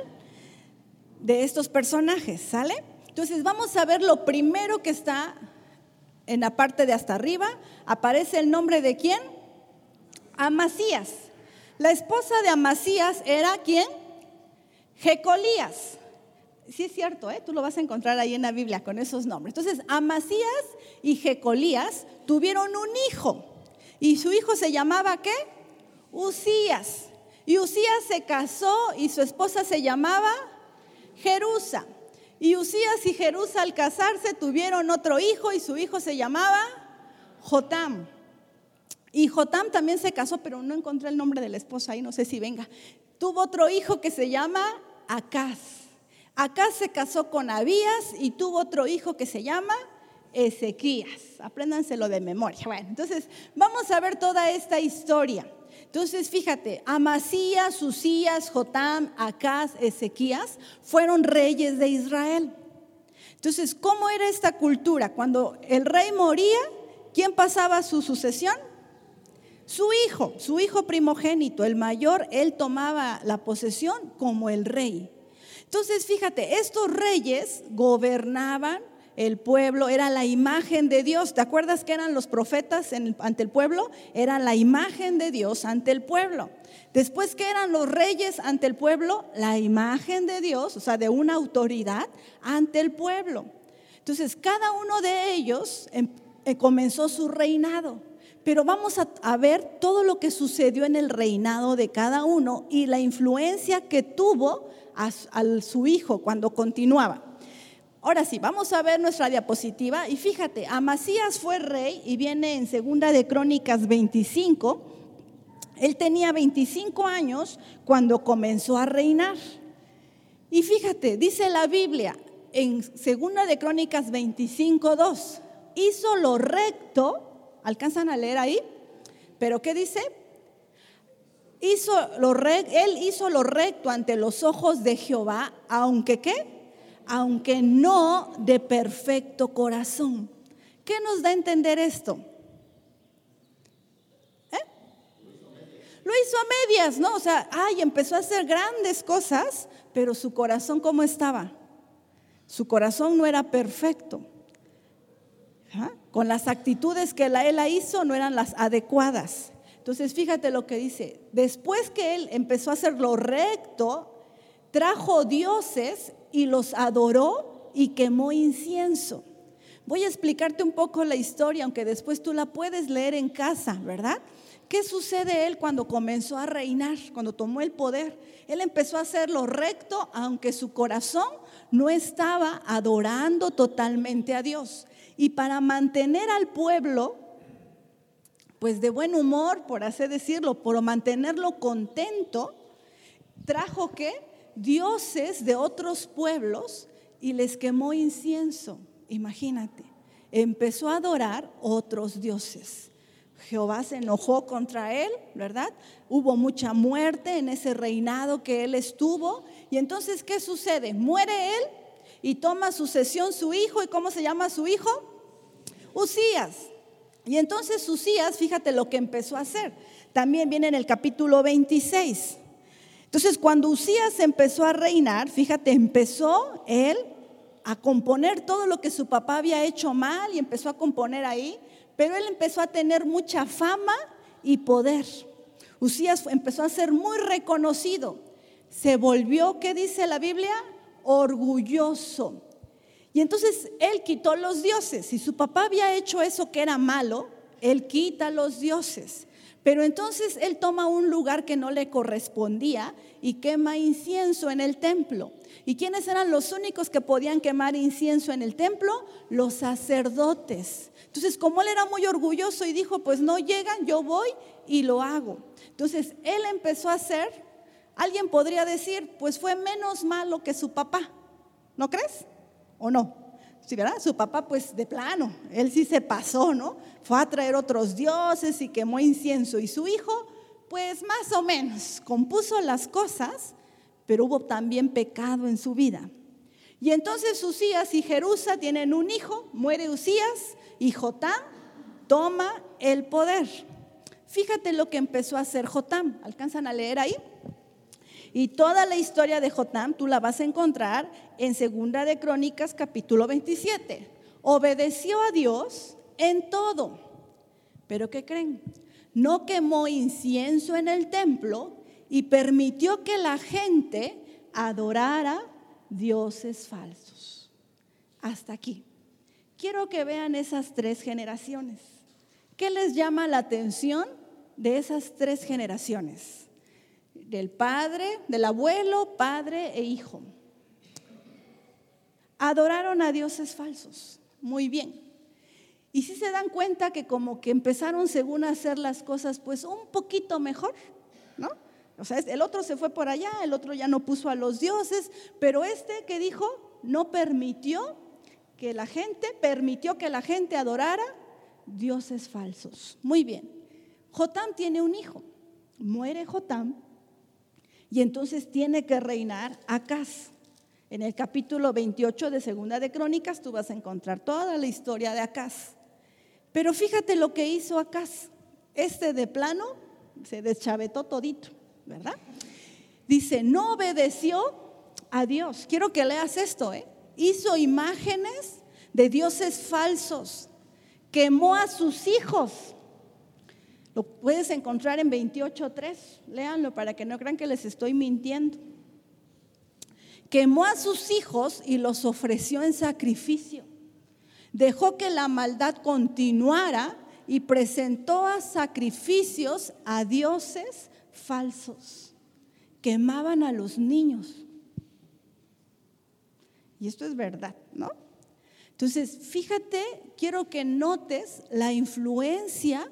de estos personajes, ¿sale? Entonces vamos a ver lo primero que está en la parte de hasta arriba. Aparece el nombre de quién? Amasías. La esposa de Amasías era quién? Jecolías. Sí es cierto, ¿eh? tú lo vas a encontrar ahí en la Biblia con esos nombres. Entonces, Amasías y Jecolías tuvieron un hijo. Y su hijo se llamaba ¿qué? Usías. Y Usías se casó y su esposa se llamaba Jerusa. Y Usías y Jerusa al casarse tuvieron otro hijo y su hijo se llamaba Jotam. Y Jotam también se casó, pero no encontré el nombre de la esposa ahí, no sé si venga. Tuvo otro hijo que se llama Acaz. Acaz se casó con Abías y tuvo otro hijo que se llama Ezequías. Apréndanselo de memoria. Bueno, entonces vamos a ver toda esta historia. Entonces, fíjate, Amasías, Usías, Jotam, Acaz, Ezequías fueron reyes de Israel. Entonces, ¿cómo era esta cultura? Cuando el rey moría, ¿quién pasaba su sucesión? Su hijo, su hijo primogénito, el mayor, él tomaba la posesión como el rey. Entonces, fíjate, estos reyes gobernaban el pueblo, era la imagen de Dios. ¿Te acuerdas que eran los profetas ante el pueblo? Era la imagen de Dios ante el pueblo. Después que eran los reyes ante el pueblo, la imagen de Dios, o sea, de una autoridad ante el pueblo. Entonces, cada uno de ellos em, eh, comenzó su reinado. Pero vamos a, ver todo lo que sucedió en el reinado de cada uno y la influencia que tuvo a, su hijo cuando continuaba. Ahora sí, vamos a ver nuestra diapositiva y fíjate, Amasías fue rey y viene en segunda de Crónicas 25. Él tenía 25 años cuando comenzó a reinar. Y fíjate, dice la Biblia en segunda de Crónicas 25, 2, hizo lo recto ¿Alcanzan a leer ahí? Pero ¿qué dice? Hizo lo él hizo lo recto ante los ojos de Jehová, aunque qué? Aunque no de perfecto corazón. ¿Qué nos da a entender esto? ¿Eh? Lo hizo a medias, ¿no? O sea, ay, empezó a hacer grandes cosas, pero su corazón ¿cómo estaba? Su corazón no era perfecto con las actitudes que la, él hizo no eran las adecuadas. Entonces fíjate lo que dice, después que él empezó a hacer lo recto, trajo dioses y los adoró y quemó incienso. Voy a explicarte un poco la historia, aunque después tú la puedes leer en casa, ¿verdad? ¿Qué sucede él cuando comenzó a reinar, cuando tomó el poder? Él empezó a hacer lo recto, aunque su corazón no estaba adorando totalmente a Dios. Y para mantener al pueblo, pues de buen humor, por así decirlo, por mantenerlo contento, trajo que dioses de otros pueblos y les quemó incienso. Imagínate, empezó a adorar otros dioses. Jehová se enojó contra él, ¿verdad? Hubo mucha muerte en ese reinado que él estuvo. Y entonces, ¿qué sucede? Muere él y toma sucesión su hijo. ¿Y cómo se llama su hijo? Usías. Y entonces Usías, fíjate lo que empezó a hacer. También viene en el capítulo 26. Entonces, cuando Usías empezó a reinar, fíjate, empezó él a componer todo lo que su papá había hecho mal y empezó a componer ahí, pero él empezó a tener mucha fama y poder. Usías empezó a ser muy reconocido. Se volvió, ¿qué dice la Biblia? Orgulloso. Y entonces él quitó los dioses. Si su papá había hecho eso que era malo, él quita los dioses. Pero entonces él toma un lugar que no le correspondía y quema incienso en el templo. ¿Y quiénes eran los únicos que podían quemar incienso en el templo? Los sacerdotes. Entonces, como él era muy orgulloso y dijo, pues no llegan, yo voy y lo hago. Entonces, él empezó a hacer, alguien podría decir, pues fue menos malo que su papá. ¿No crees? ¿O no? Sí, ¿verdad? Su papá, pues de plano, él sí se pasó, ¿no? Fue a traer otros dioses y quemó incienso. Y su hijo, pues más o menos, compuso las cosas, pero hubo también pecado en su vida. Y entonces Usías y Jerusa tienen un hijo, muere Usías y Jotam toma el poder. Fíjate lo que empezó a hacer Jotam. ¿Alcanzan a leer ahí? Y toda la historia de Jotam tú la vas a encontrar en Segunda de Crónicas capítulo 27. Obedeció a Dios en todo. Pero ¿qué creen? No quemó incienso en el templo y permitió que la gente adorara dioses falsos. Hasta aquí. Quiero que vean esas tres generaciones. ¿Qué les llama la atención de esas tres generaciones? Del padre, del abuelo, padre e hijo. Adoraron a dioses falsos. Muy bien. Y si se dan cuenta que como que empezaron según a hacer las cosas pues un poquito mejor, ¿no? O sea, el otro se fue por allá, el otro ya no puso a los dioses, pero este que dijo no permitió que la gente, permitió que la gente adorara dioses falsos. Muy bien. Jotam tiene un hijo. Muere Jotam y entonces tiene que reinar Acaz. En el capítulo 28 de Segunda de Crónicas tú vas a encontrar toda la historia de Acaz. Pero fíjate lo que hizo Acaz. Este de plano se deschavetó todito, ¿verdad? Dice, no obedeció a Dios. Quiero que leas esto, ¿eh? Hizo imágenes de dioses falsos. Quemó a sus hijos. Lo puedes encontrar en 28.3. Léanlo para que no crean que les estoy mintiendo. Quemó a sus hijos y los ofreció en sacrificio. Dejó que la maldad continuara y presentó a sacrificios a dioses falsos. Quemaban a los niños. Y esto es verdad, ¿no? Entonces, fíjate, quiero que notes la influencia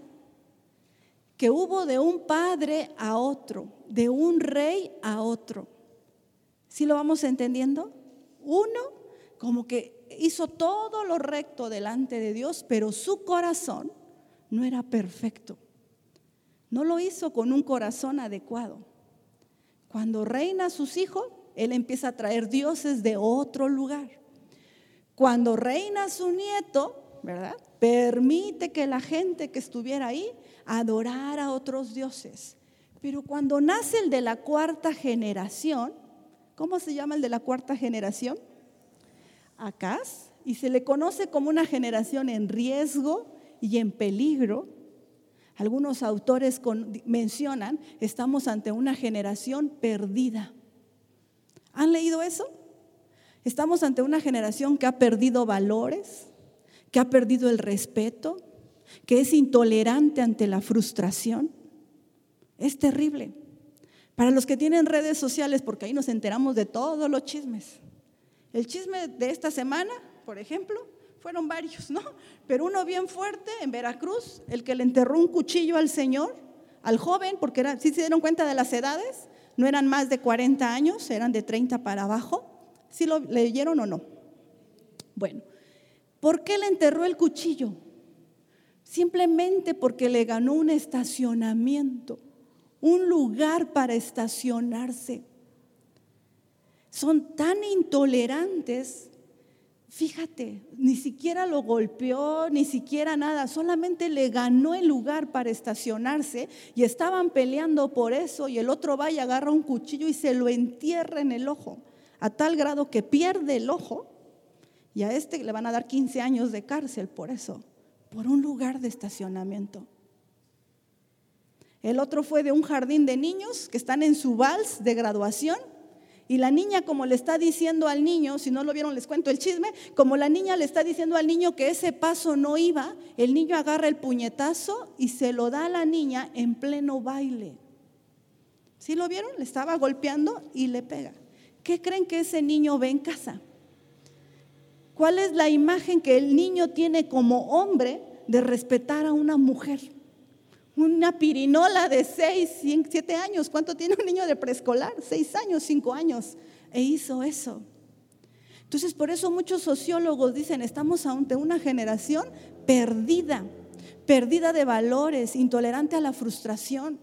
que hubo de un padre a otro, de un rey a otro. ¿Sí lo vamos entendiendo? Uno como que hizo todo lo recto delante de Dios, pero su corazón no era perfecto. No lo hizo con un corazón adecuado. Cuando reina sus hijos, él empieza a traer dioses de otro lugar. Cuando reina su nieto, ¿verdad? Permite que la gente que estuviera ahí adorara a otros dioses. Pero cuando nace el de la cuarta generación, ¿cómo se llama el de la cuarta generación? Acaz, y se le conoce como una generación en riesgo y en peligro. Algunos autores mencionan, estamos ante una generación perdida. ¿Han leído eso? Estamos ante una generación que ha perdido valores, que ha perdido el respeto, que es intolerante ante la frustración. Es terrible. Para los que tienen redes sociales, porque ahí nos enteramos de todos los chismes. El chisme de esta semana, por ejemplo, fueron varios, ¿no? Pero uno bien fuerte en Veracruz, el que le enterró un cuchillo al señor, al joven, porque era, si se dieron cuenta de las edades, no eran más de 40 años, eran de 30 para abajo. ¿Sí lo leyeron o no? Bueno, ¿por qué le enterró el cuchillo? Simplemente porque le ganó un estacionamiento, un lugar para estacionarse. Son tan intolerantes. Fíjate, ni siquiera lo golpeó, ni siquiera nada, solamente le ganó el lugar para estacionarse y estaban peleando por eso y el otro va y agarra un cuchillo y se lo entierra en el ojo, a tal grado que pierde el ojo. Y a este le van a dar 15 años de cárcel por eso, por un lugar de estacionamiento. El otro fue de un jardín de niños que están en su vals de graduación y la niña, como le está diciendo al niño, si no lo vieron, les cuento el chisme, como la niña le está diciendo al niño que ese paso no iba, el niño agarra el puñetazo y se lo da a la niña en pleno baile. ¿Sí lo vieron? Le estaba golpeando y le pega. ¿Qué creen que ese niño ve en casa? ¿Cuál es la imagen que el niño tiene como hombre de respetar a una mujer? Una pirinola de 6, 7 años. ¿Cuánto tiene un niño de preescolar? 6 años, 5 años. E hizo eso. Entonces, por eso muchos sociólogos dicen, estamos ante una generación perdida, perdida de valores, intolerante a la frustración.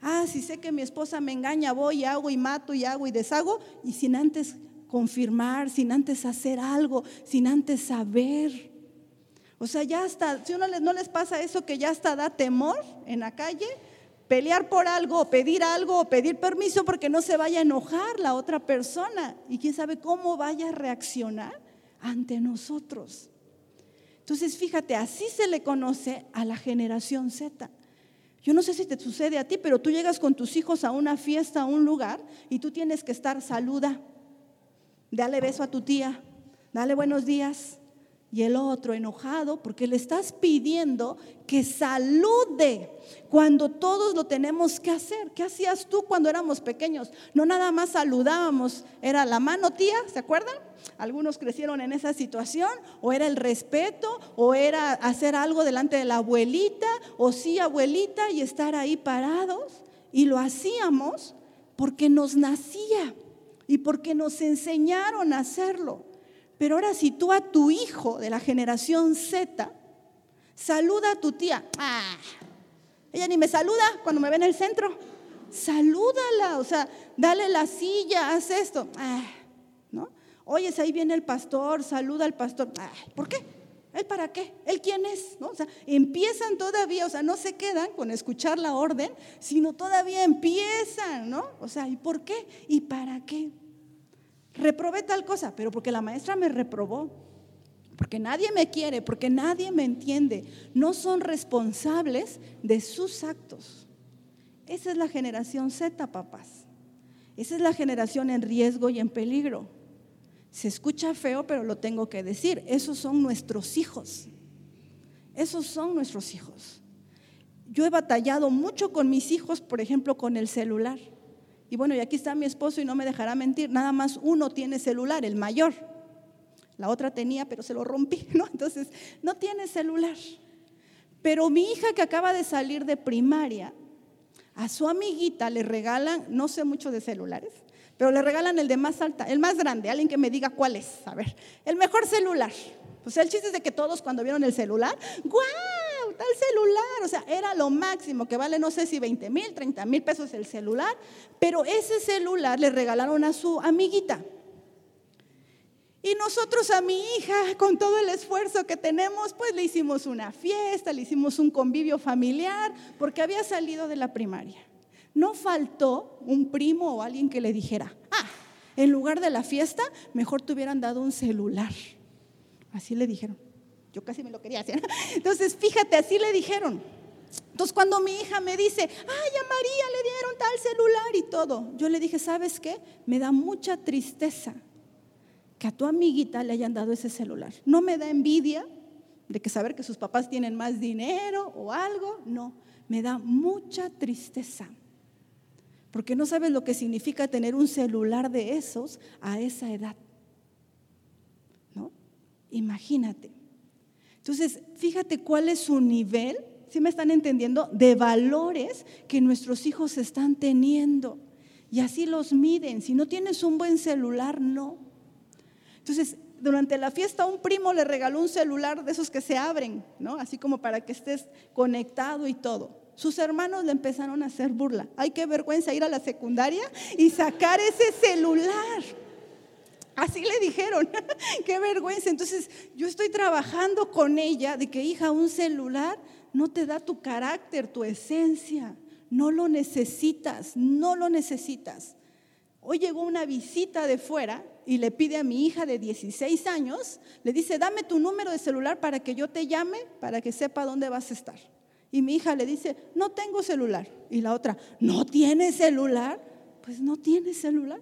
Ah, si sé que mi esposa me engaña, voy y hago y mato y hago y deshago, y sin antes confirmar, sin antes hacer algo, sin antes saber. O sea, ya hasta, si uno no les pasa eso que ya hasta da temor en la calle, pelear por algo, pedir algo, pedir permiso porque no se vaya a enojar la otra persona y quién sabe cómo vaya a reaccionar ante nosotros. Entonces, fíjate, así se le conoce a la generación Z. Yo no sé si te sucede a ti, pero tú llegas con tus hijos a una fiesta, a un lugar, y tú tienes que estar saluda. Dale beso a tu tía, dale buenos días, y el otro enojado porque le estás pidiendo que salude cuando todos lo tenemos que hacer. ¿Qué hacías tú cuando éramos pequeños? No nada más saludábamos, era la mano tía, ¿se acuerdan? Algunos crecieron en esa situación, o era el respeto, o era hacer algo delante de la abuelita, o sí abuelita y estar ahí parados. Y lo hacíamos porque nos nacía y porque nos enseñaron a hacerlo. Pero ahora si tú a tu hijo de la generación Z, saluda a tu tía. Ah, ella ni me saluda cuando me ve en el centro. Salúdala, o sea, dale la silla, haz esto. Ah, ¿no? Oyes, ahí viene el pastor, saluda al pastor. Ah, ¿Por qué? ¿Él para qué? ¿Él quién es? O sea, empiezan todavía, o sea, no se quedan con escuchar la orden, sino todavía empiezan, ¿no? O sea, ¿y por qué? ¿Y para qué? reprobé tal cosa, pero porque la maestra me reprobó, porque nadie me quiere, porque nadie me entiende. No son responsables de sus actos. Esa es la generación Z, papás. Esa es la generación en riesgo y en peligro. Se escucha feo, pero lo tengo que decir. Esos son nuestros hijos. Esos son nuestros hijos. Yo he batallado mucho con mis hijos, por ejemplo, con el celular. Y bueno, y aquí está mi esposo y no me dejará mentir, nada más uno tiene celular, el mayor. La otra tenía, pero se lo rompí, ¿no? Entonces, no tiene celular. Pero mi hija que acaba de salir de primaria, a su amiguita le regalan, no sé mucho de celulares, pero le regalan el de más alta, el más grande, alguien que me diga cuál es, a ver, el mejor celular. Pues el chiste es de que todos cuando vieron el celular, ¡guau! Tal celular, o sea, era lo máximo, que vale no sé si 20 mil, 30 mil pesos el celular, pero ese celular le regalaron a su amiguita. Y nosotros a mi hija, con todo el esfuerzo que tenemos, pues le hicimos una fiesta, le hicimos un convivio familiar, porque había salido de la primaria. No faltó un primo o alguien que le dijera, ah, en lugar de la fiesta, mejor te hubieran dado un celular. Así le dijeron. Yo casi me lo quería hacer. Entonces, fíjate, así le dijeron. Entonces, cuando mi hija me dice, ay, a María le dieron tal celular y todo, yo le dije, ¿sabes qué? Me da mucha tristeza que a tu amiguita le hayan dado ese celular. No me da envidia de que saber que sus papás tienen más dinero o algo, no, me da mucha tristeza. Porque no sabes lo que significa tener un celular de esos a esa edad. ¿No? Imagínate. Entonces, fíjate cuál es su nivel, si me están entendiendo, de valores que nuestros hijos están teniendo. Y así los miden. Si no tienes un buen celular, no. Entonces, durante la fiesta un primo le regaló un celular de esos que se abren, ¿no? Así como para que estés conectado y todo. Sus hermanos le empezaron a hacer burla. Ay, qué vergüenza ir a la secundaria y sacar ese celular. Así le dijeron, qué vergüenza. Entonces yo estoy trabajando con ella de que, hija, un celular no te da tu carácter, tu esencia. No lo necesitas, no lo necesitas. Hoy llegó una visita de fuera y le pide a mi hija de 16 años, le dice, dame tu número de celular para que yo te llame, para que sepa dónde vas a estar. Y mi hija le dice, no tengo celular. Y la otra, ¿no tiene celular? Pues no tiene celular.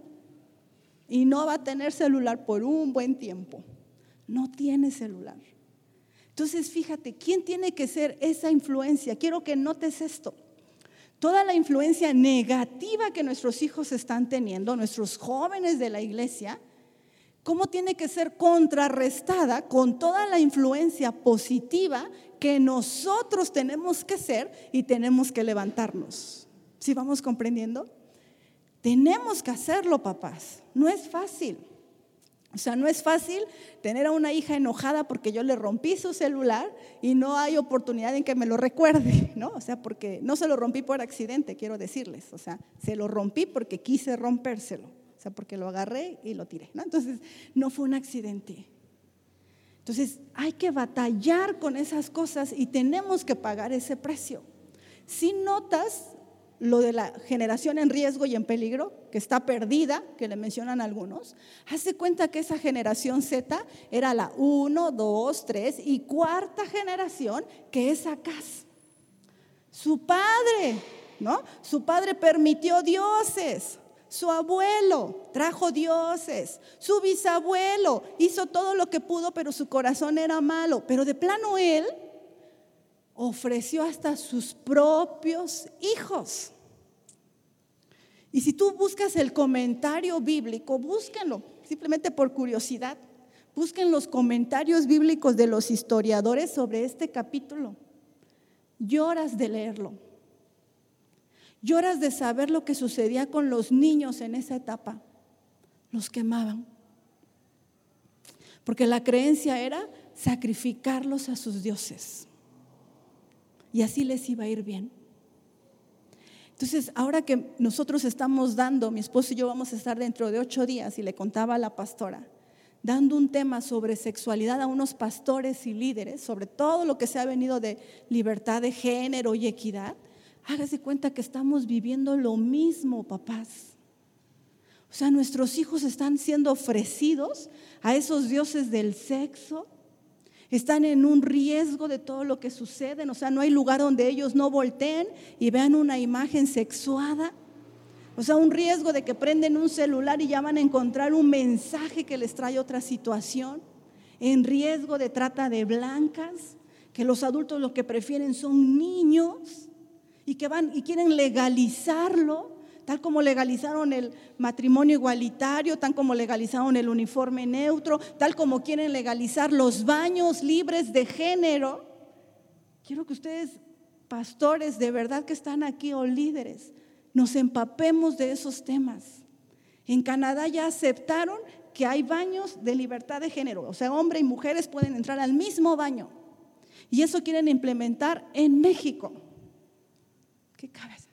Y no va a tener celular por un buen tiempo. No tiene celular. Entonces, fíjate, ¿quién tiene que ser esa influencia? Quiero que notes esto toda la influencia negativa que nuestros hijos están teniendo, nuestros jóvenes de la iglesia, cómo tiene que ser contrarrestada con toda la influencia positiva que nosotros tenemos que ser y tenemos que levantarnos. ¿Sí vamos comprendiendo? Tenemos que hacerlo, papás. No es fácil. O sea, no es fácil tener a una hija enojada porque yo le rompí su celular y no hay oportunidad en que me lo recuerde, ¿no? O sea, porque no se lo rompí por accidente, quiero decirles. O sea, se lo rompí porque quise rompérselo. O sea, porque lo agarré y lo tiré, ¿no? Entonces, no fue un accidente. Entonces, hay que batallar con esas cosas y tenemos que pagar ese precio. Si notas lo de la generación en riesgo y en peligro, que está perdida, que le mencionan algunos, hace cuenta que esa generación Z era la 1, 2, 3 y cuarta generación, que es Acaz. Su padre, ¿no? Su padre permitió dioses. Su abuelo trajo dioses. Su bisabuelo hizo todo lo que pudo, pero su corazón era malo. Pero de plano él ofreció hasta sus propios hijos. Y si tú buscas el comentario bíblico, búsquenlo, simplemente por curiosidad. Busquen los comentarios bíblicos de los historiadores sobre este capítulo. Lloras de leerlo. Lloras de saber lo que sucedía con los niños en esa etapa. Los quemaban. Porque la creencia era sacrificarlos a sus dioses. Y así les iba a ir bien. Entonces, ahora que nosotros estamos dando, mi esposo y yo vamos a estar dentro de ocho días, y le contaba a la pastora, dando un tema sobre sexualidad a unos pastores y líderes, sobre todo lo que se ha venido de libertad de género y equidad, hágase cuenta que estamos viviendo lo mismo, papás. O sea, nuestros hijos están siendo ofrecidos a esos dioses del sexo, están en un riesgo de todo lo que sucede, o sea, no hay lugar donde ellos no volteen y vean una imagen sexuada. O sea, un riesgo de que prenden un celular y ya van a encontrar un mensaje que les trae otra situación. En riesgo de trata de blancas, que los adultos lo que prefieren son niños y que van y quieren legalizarlo, tal como legalizaron el matrimonio igualitario, tal como legalizaron el uniforme neutro, tal como quieren legalizar los baños libres de género. Quiero que ustedes, pastores de verdad que están aquí o líderes, nos empapemos de esos temas. En Canadá ya aceptaron que hay baños de libertad de género, o sea, hombres y mujeres pueden entrar al mismo baño. Y eso quieren implementar en México. ¿Qué cabeza?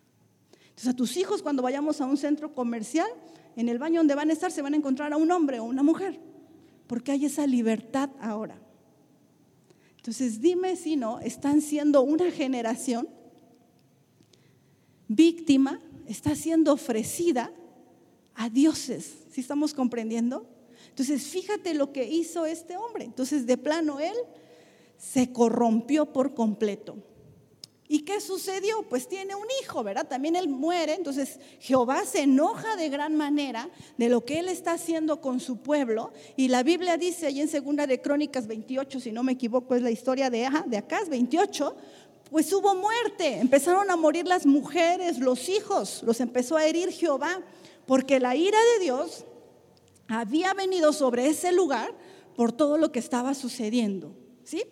Entonces a tus hijos cuando vayamos a un centro comercial, en el baño donde van a estar se van a encontrar a un hombre o una mujer, porque hay esa libertad ahora. Entonces dime si no, están siendo una generación víctima, está siendo ofrecida a dioses. ¿Sí estamos comprendiendo? Entonces fíjate lo que hizo este hombre. Entonces de plano él se corrompió por completo. ¿Y qué sucedió? Pues tiene un hijo, ¿verdad? También él muere, entonces Jehová se enoja de gran manera de lo que él está haciendo con su pueblo. Y la Biblia dice ahí en segunda de Crónicas 28, si no me equivoco, es la historia de, de acá, 28, pues hubo muerte, empezaron a morir las mujeres, los hijos, los empezó a herir Jehová, porque la ira de Dios había venido sobre ese lugar por todo lo que estaba sucediendo, ¿sí?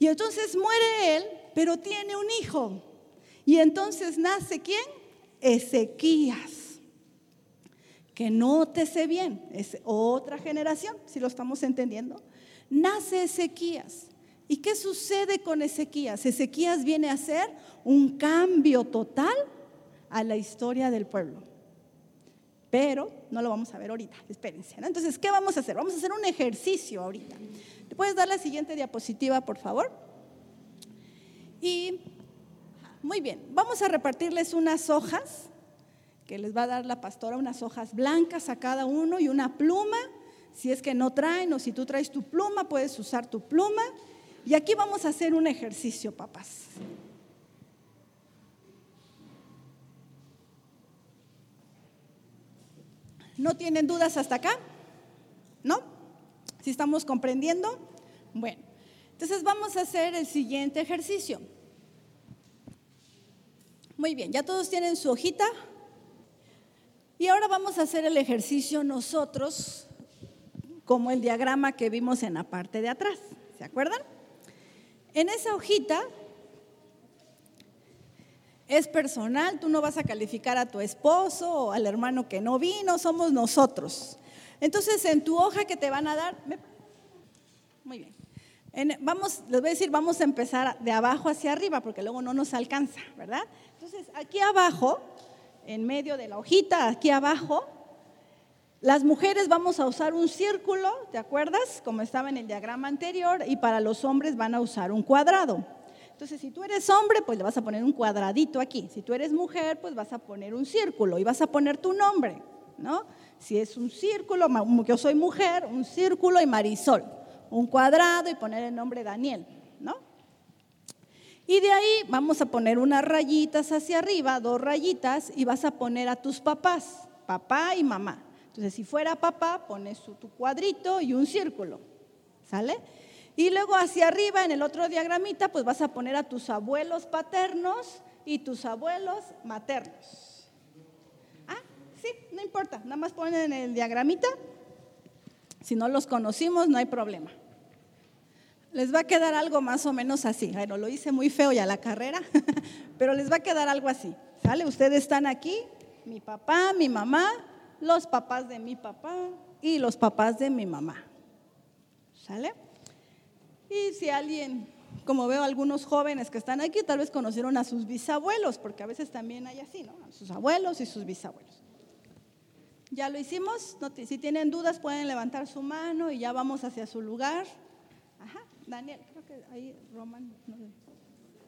Y entonces muere él, pero tiene un hijo. Y entonces nace quién? Ezequías. Que nótese bien, es otra generación, si lo estamos entendiendo. Nace Ezequías. ¿Y qué sucede con Ezequías? Ezequías viene a hacer un cambio total a la historia del pueblo. Pero no lo vamos a ver ahorita, espérense. Entonces, ¿qué vamos a hacer? Vamos a hacer un ejercicio ahorita. ¿Te puedes dar la siguiente diapositiva, por favor? Y muy bien, vamos a repartirles unas hojas que les va a dar la pastora, unas hojas blancas a cada uno y una pluma. Si es que no traen o si tú traes tu pluma, puedes usar tu pluma. Y aquí vamos a hacer un ejercicio, papás. ¿No tienen dudas hasta acá? ¿Si estamos comprendiendo? Bueno, entonces vamos a hacer el siguiente ejercicio. Muy bien, ya todos tienen su hojita. Y ahora vamos a hacer el ejercicio nosotros como el diagrama que vimos en la parte de atrás. ¿Se acuerdan? En esa hojita es personal, tú no vas a calificar a tu esposo o al hermano que no vino, somos nosotros. Entonces, en tu hoja que te van a dar, muy bien. vamos, les voy a decir, vamos a empezar de abajo hacia arriba porque luego no nos alcanza, ¿verdad? Entonces, aquí abajo, en medio de la hojita, aquí abajo, las mujeres vamos a usar un círculo, ¿te acuerdas? Como estaba en el diagrama anterior, y para los hombres van a usar un cuadrado. Entonces, si tú eres hombre, pues le vas a poner un cuadradito aquí. Si tú eres mujer, pues vas a poner un círculo y vas a poner tu nombre, ¿no? Si es un círculo, yo soy mujer, un círculo y Marisol. Un cuadrado y poner el nombre Daniel, ¿no? Y de ahí vamos a poner unas rayitas hacia arriba, dos rayitas, y vas a poner a tus papás, papá y mamá. Entonces, si fuera papá, pones tu cuadrito y un círculo, ¿sale? Y luego hacia arriba, en el otro diagramita, pues vas a poner a tus abuelos paternos y tus abuelos maternos. No importa, nada más ponen en el diagramita. Si no los conocimos, no hay problema. Les va a quedar algo más o menos así. Bueno, lo hice muy feo ya la carrera, pero les va a quedar algo así. ¿Sale? Ustedes están aquí, mi papá, mi mamá, los papás de mi papá y los papás de mi mamá. ¿Sale? Y si alguien, como veo algunos jóvenes que están aquí, tal vez conocieron a sus bisabuelos, porque a veces también hay así, ¿no? A sus abuelos y sus bisabuelos. ¿Ya lo hicimos? si tienen dudas pueden levantar su mano y ya vamos hacia su lugar. Ajá, Daniel, creo que ahí Román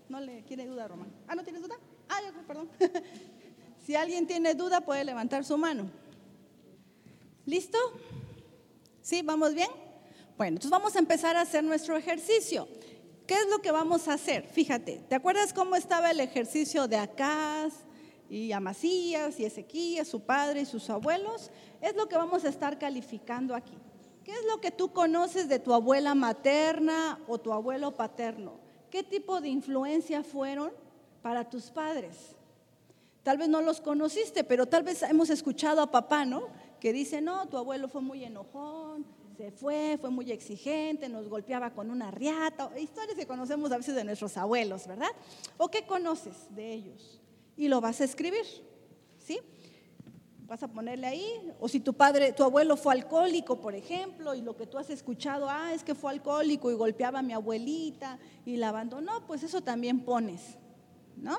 no le, quiere duda a Román. Ah, ¿no tienes duda? Ah, perdón. si alguien tiene duda puede levantar su mano. ¿Listo? ¿Sí? ¿Vamos bien? Bueno, entonces vamos a empezar a hacer nuestro ejercicio. ¿Qué es lo que vamos a hacer? Fíjate, ¿te acuerdas cómo estaba el ejercicio de Acaz y Amasías y Ezequías, su padre y sus abuelos? Es lo que vamos a estar calificando aquí. ¿Qué es lo que tú conoces de tu abuela materna o tu abuelo paterno? ¿Qué tipo de influencia fueron para tus padres? Tal vez no los conociste, pero tal vez hemos escuchado a papá, ¿no? Que dice, no, tu abuelo fue muy enojón, se fue, fue muy exigente, nos golpeaba con una riata, historias que conocemos a veces de nuestros abuelos, ¿verdad? ¿O qué conoces de ellos? Y lo vas a escribir, ¿sí? Vas a ponerle ahí, o si tu padre, tu abuelo fue alcohólico, por ejemplo, y lo que tú has escuchado, ah, es que fue alcohólico y golpeaba a mi abuelita y la abandonó, pues eso también pones, ¿no?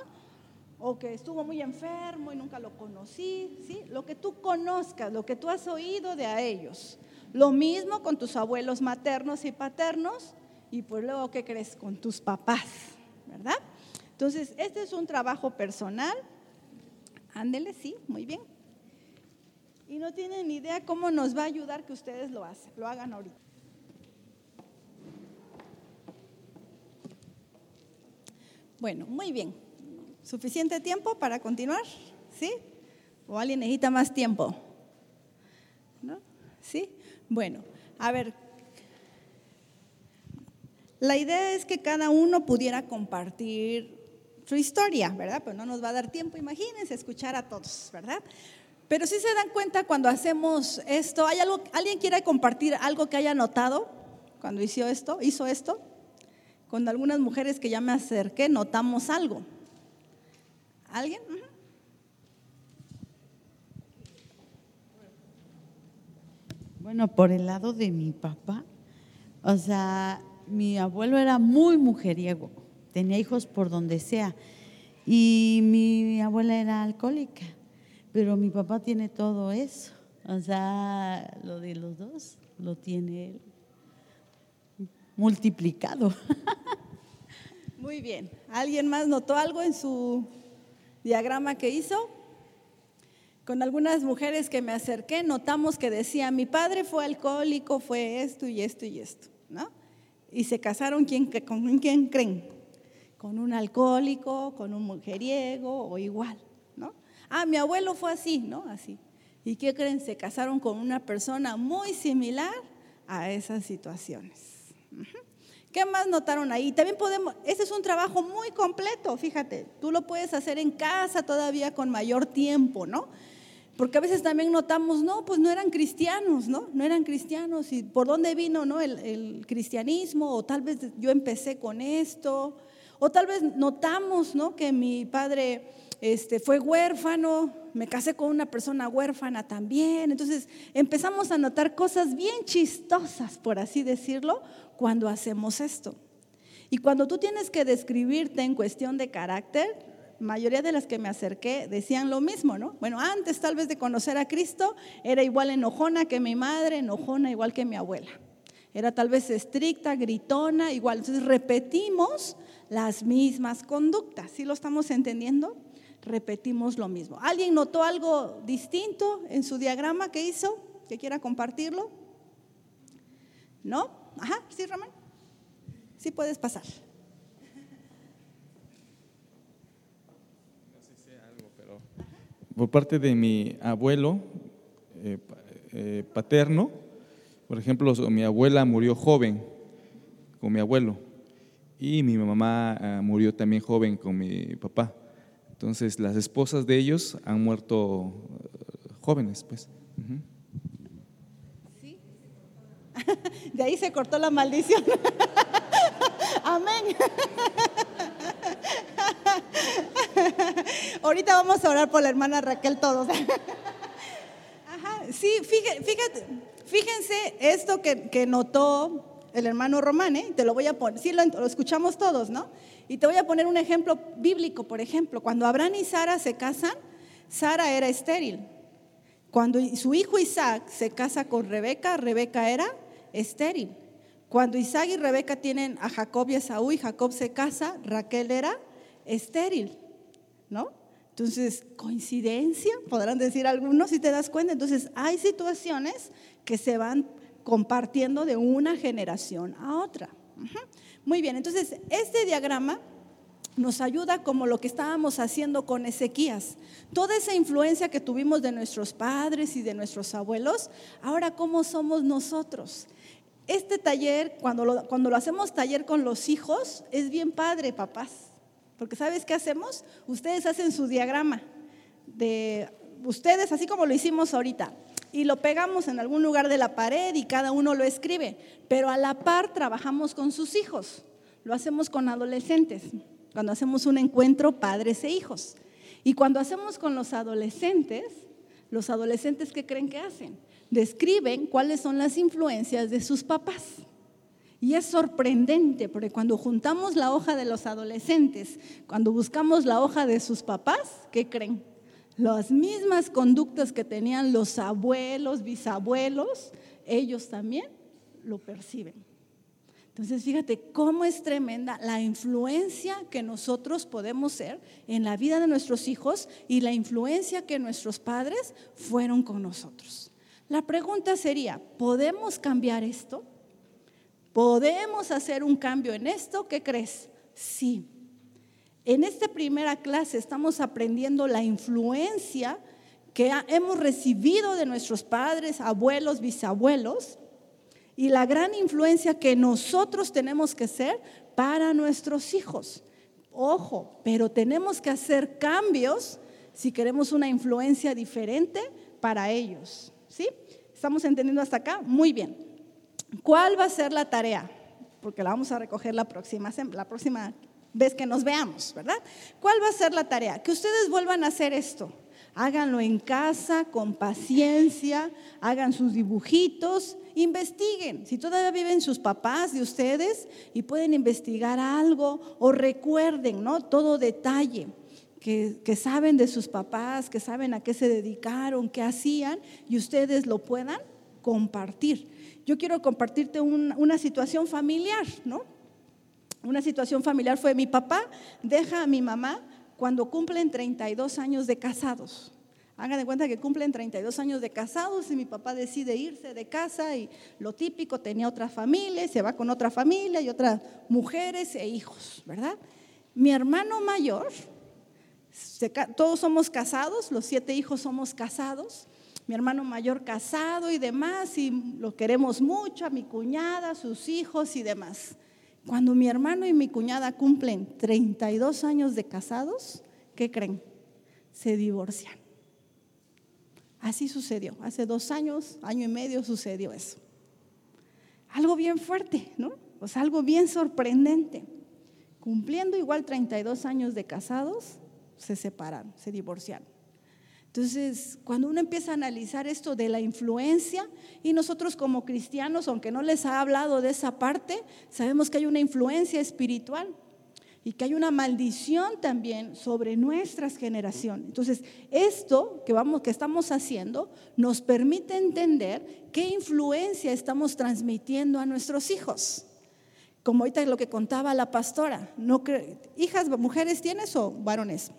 O que estuvo muy enfermo y nunca lo conocí, ¿sí? Lo que tú conozcas, lo que tú has oído de a ellos. Lo mismo con tus abuelos maternos y paternos y pues luego, ¿qué crees? Con tus papás, ¿verdad? Entonces, este es un trabajo personal. Ándele, sí, muy bien. Y no tienen ni idea cómo nos va a ayudar que ustedes lo, hacen, lo hagan ahorita. Bueno, muy bien. ¿Suficiente tiempo para continuar? ¿Sí? ¿O alguien necesita más tiempo? ¿No? ¿Sí? Bueno, a ver, la idea es que cada uno pudiera compartir historia, ¿verdad? Pero no nos va a dar tiempo, imagínense, escuchar a todos, ¿verdad? Pero si se dan cuenta cuando hacemos esto, ¿hay algo, ¿alguien quiere compartir algo que haya notado cuando hizo esto? ¿Hizo esto? Con algunas mujeres que ya me acerqué, notamos algo. ¿Alguien? Bueno, por el lado de mi papá, o sea, mi abuelo era muy mujeriego, tenía hijos por donde sea, y mi abuela era alcohólica, pero mi papá tiene todo eso, o sea, lo de los dos lo tiene multiplicado. Muy bien. ¿Alguien más notó algo en su diagrama que hizo? Con algunas mujeres que me acerqué, notamos que decía, mi padre fue alcohólico, fue esto y esto y esto, ¿no? Y se casaron, ¿quién, ¿con quién creen? Con un alcohólico, con un mujeriego o igual, ¿no? Ah, mi abuelo fue así, ¿no? Así. ¿Y qué creen? Se casaron con una persona muy similar a esas situaciones. ¿Qué más notaron ahí? También podemos, ese es un trabajo muy completo, fíjate, tú lo puedes hacer en casa todavía con mayor tiempo, ¿no? Porque a veces también notamos, no, pues no eran cristianos, ¿no? No eran cristianos. ¿Y por dónde vino, no? El, cristianismo, o tal vez yo empecé con esto, o tal vez notamos, ¿no? Que mi padre este, fue huérfano, me casé con una persona huérfana también. Entonces empezamos a notar cosas bien chistosas, por así decirlo, cuando hacemos esto. Y cuando tú tienes que describirte en cuestión de carácter, mayoría de las que me acerqué decían lo mismo, ¿no? Bueno, antes tal vez de conocer a Cristo, era igual enojona que mi madre, enojona igual que mi abuela. Era tal vez estricta, gritona, igual. Entonces repetimos las mismas conductas. ¿Sí lo estamos entendiendo? Repetimos lo mismo. ¿Alguien notó algo distinto en su diagrama que hizo? ¿Que quiera compartirlo? ¿No? Ajá, sí, Ramón. Sí puedes pasar. por parte de mi abuelo eh, eh, paterno, por ejemplo, mi abuela murió joven con mi abuelo y mi mamá ah, murió también joven con mi papá. Entonces, las esposas de ellos han muerto eh, jóvenes, pues. ¿Sí? De ahí se cortó la maldición. Amén. Ahorita vamos a orar por la hermana Raquel todos. Ajá, sí, fíjate, fíjense esto que, notó el hermano Román, ¿eh? te lo voy a poner, sí lo, lo, escuchamos todos, ¿no? Y te voy a poner un ejemplo bíblico, por ejemplo, cuando Abraham y Sara se casan, Sara era estéril. Cuando su hijo Isaac se casa con Rebeca, Rebeca era estéril. Cuando Isaac y Rebeca tienen a Jacob y a Saúl y Jacob se casa, Raquel era estéril, ¿no? Entonces, coincidencia, podrán decir algunos si te das cuenta. Entonces, hay situaciones que se van compartiendo de una generación a otra. Muy bien, entonces este diagrama nos ayuda como lo que estábamos haciendo con Ezequías. Toda esa influencia que tuvimos de nuestros padres y de nuestros abuelos, ahora cómo somos nosotros. Este taller, cuando lo, cuando lo hacemos taller con los hijos, es bien padre, papás. Porque ¿sabes qué hacemos? Ustedes hacen su diagrama de ustedes, así como lo hicimos ahorita, y lo pegamos en algún lugar de la pared y cada uno lo escribe. Pero a la par trabajamos con sus hijos, lo hacemos con adolescentes cuando hacemos un encuentro padres e hijos. Y cuando hacemos con los adolescentes, los adolescentes ¿qué creen que hacen? Describen cuáles son las influencias de sus papás. Y es sorprendente porque cuando juntamos la hoja de los adolescentes, cuando buscamos la hoja de sus papás, ¿qué creen? Las mismas conductas que tenían los abuelos, bisabuelos, ellos también lo perciben. Entonces, fíjate cómo es tremenda la influencia que nosotros podemos ser en la vida de nuestros hijos y la influencia que nuestros padres fueron con nosotros. La pregunta sería, ¿podemos cambiar esto? ¿Podemos hacer un cambio en esto? ¿Qué crees? Sí. En esta primera clase estamos aprendiendo la influencia que hemos recibido de nuestros padres, abuelos, bisabuelos y la gran influencia que nosotros tenemos que ser para nuestros hijos. Ojo, pero tenemos que hacer cambios si queremos una influencia diferente para ellos. ¿Sí? ¿Estamos entendiendo hasta acá? Muy bien. ¿Cuál va a ser la tarea? Porque la vamos a recoger la próxima, la próxima vez que nos veamos, ¿verdad? ¿Cuál va a ser la tarea? Que ustedes vuelvan a hacer esto. Háganlo en casa, con paciencia, hagan sus dibujitos, investiguen. Si todavía viven sus papás de ustedes y pueden investigar algo o recuerden, ¿no? Todo detalle. Que, que, saben de sus papás, que saben a qué se dedicaron, qué hacían, y ustedes lo puedan compartir. Yo quiero compartirte una situación familiar, ¿no? Una situación familiar fue mi papá deja a mi mamá cuando cumplen 32 años de casados. Hagan de cuenta que cumplen 32 años de casados y mi papá decide irse de casa y lo típico, tenía otra familia, se va con otra familia y otras mujeres e hijos, ¿verdad? Mi hermano mayor, todos somos casados, los siete hijos somos casados, mi hermano mayor casado y demás, y lo queremos mucho, a mi cuñada, sus hijos y demás. Cuando mi hermano y mi cuñada cumplen 32 años de casados, ¿qué creen? Se divorcian. Así sucedió. Hace dos años, año y medio sucedió eso. Algo bien fuerte, ¿no? Pues algo bien sorprendente. Cumpliendo igual 32 años de casados, se separaron, se divorciaron. Entonces, cuando uno empieza a analizar esto de la influencia, y nosotros como cristianos, aunque no les ha hablado de esa parte, sabemos que hay una influencia espiritual y que hay una maldición también sobre nuestras generaciones. Entonces, esto que vamos que estamos haciendo nos permite entender qué influencia estamos transmitiendo a nuestros hijos. Como ahorita lo que contaba la pastora, no hijas mujeres tienes o varones?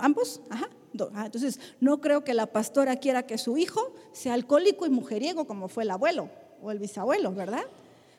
¿Ambos? Ajá. Ah, entonces, no creo que la pastora quiera que su hijo sea alcohólico y mujeriego como fue el abuelo o el bisabuelo, ¿verdad?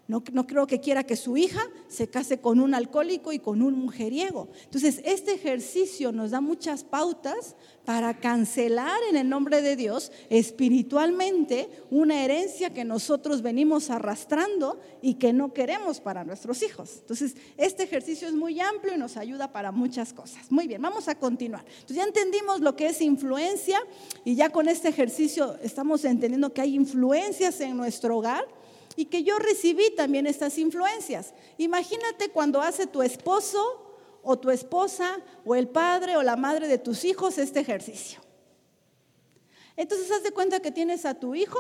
No, creo que quiera que su hija se case con un alcohólico y con un mujeriego. Entonces, este ejercicio nos da muchas pautas para cancelar en el nombre de Dios espiritualmente una herencia que nosotros venimos arrastrando y que no queremos para nuestros hijos. Entonces, este ejercicio es muy amplio y nos ayuda para muchas cosas. Muy bien, vamos a continuar. Entonces, ya entendimos lo que es influencia y ya con este ejercicio estamos entendiendo que hay influencias en nuestro hogar y que yo recibí también estas influencias. Imagínate cuando hace tu esposo o tu esposa o el padre o la madre de tus hijos este ejercicio. Entonces haz de cuenta que tienes a tu hijo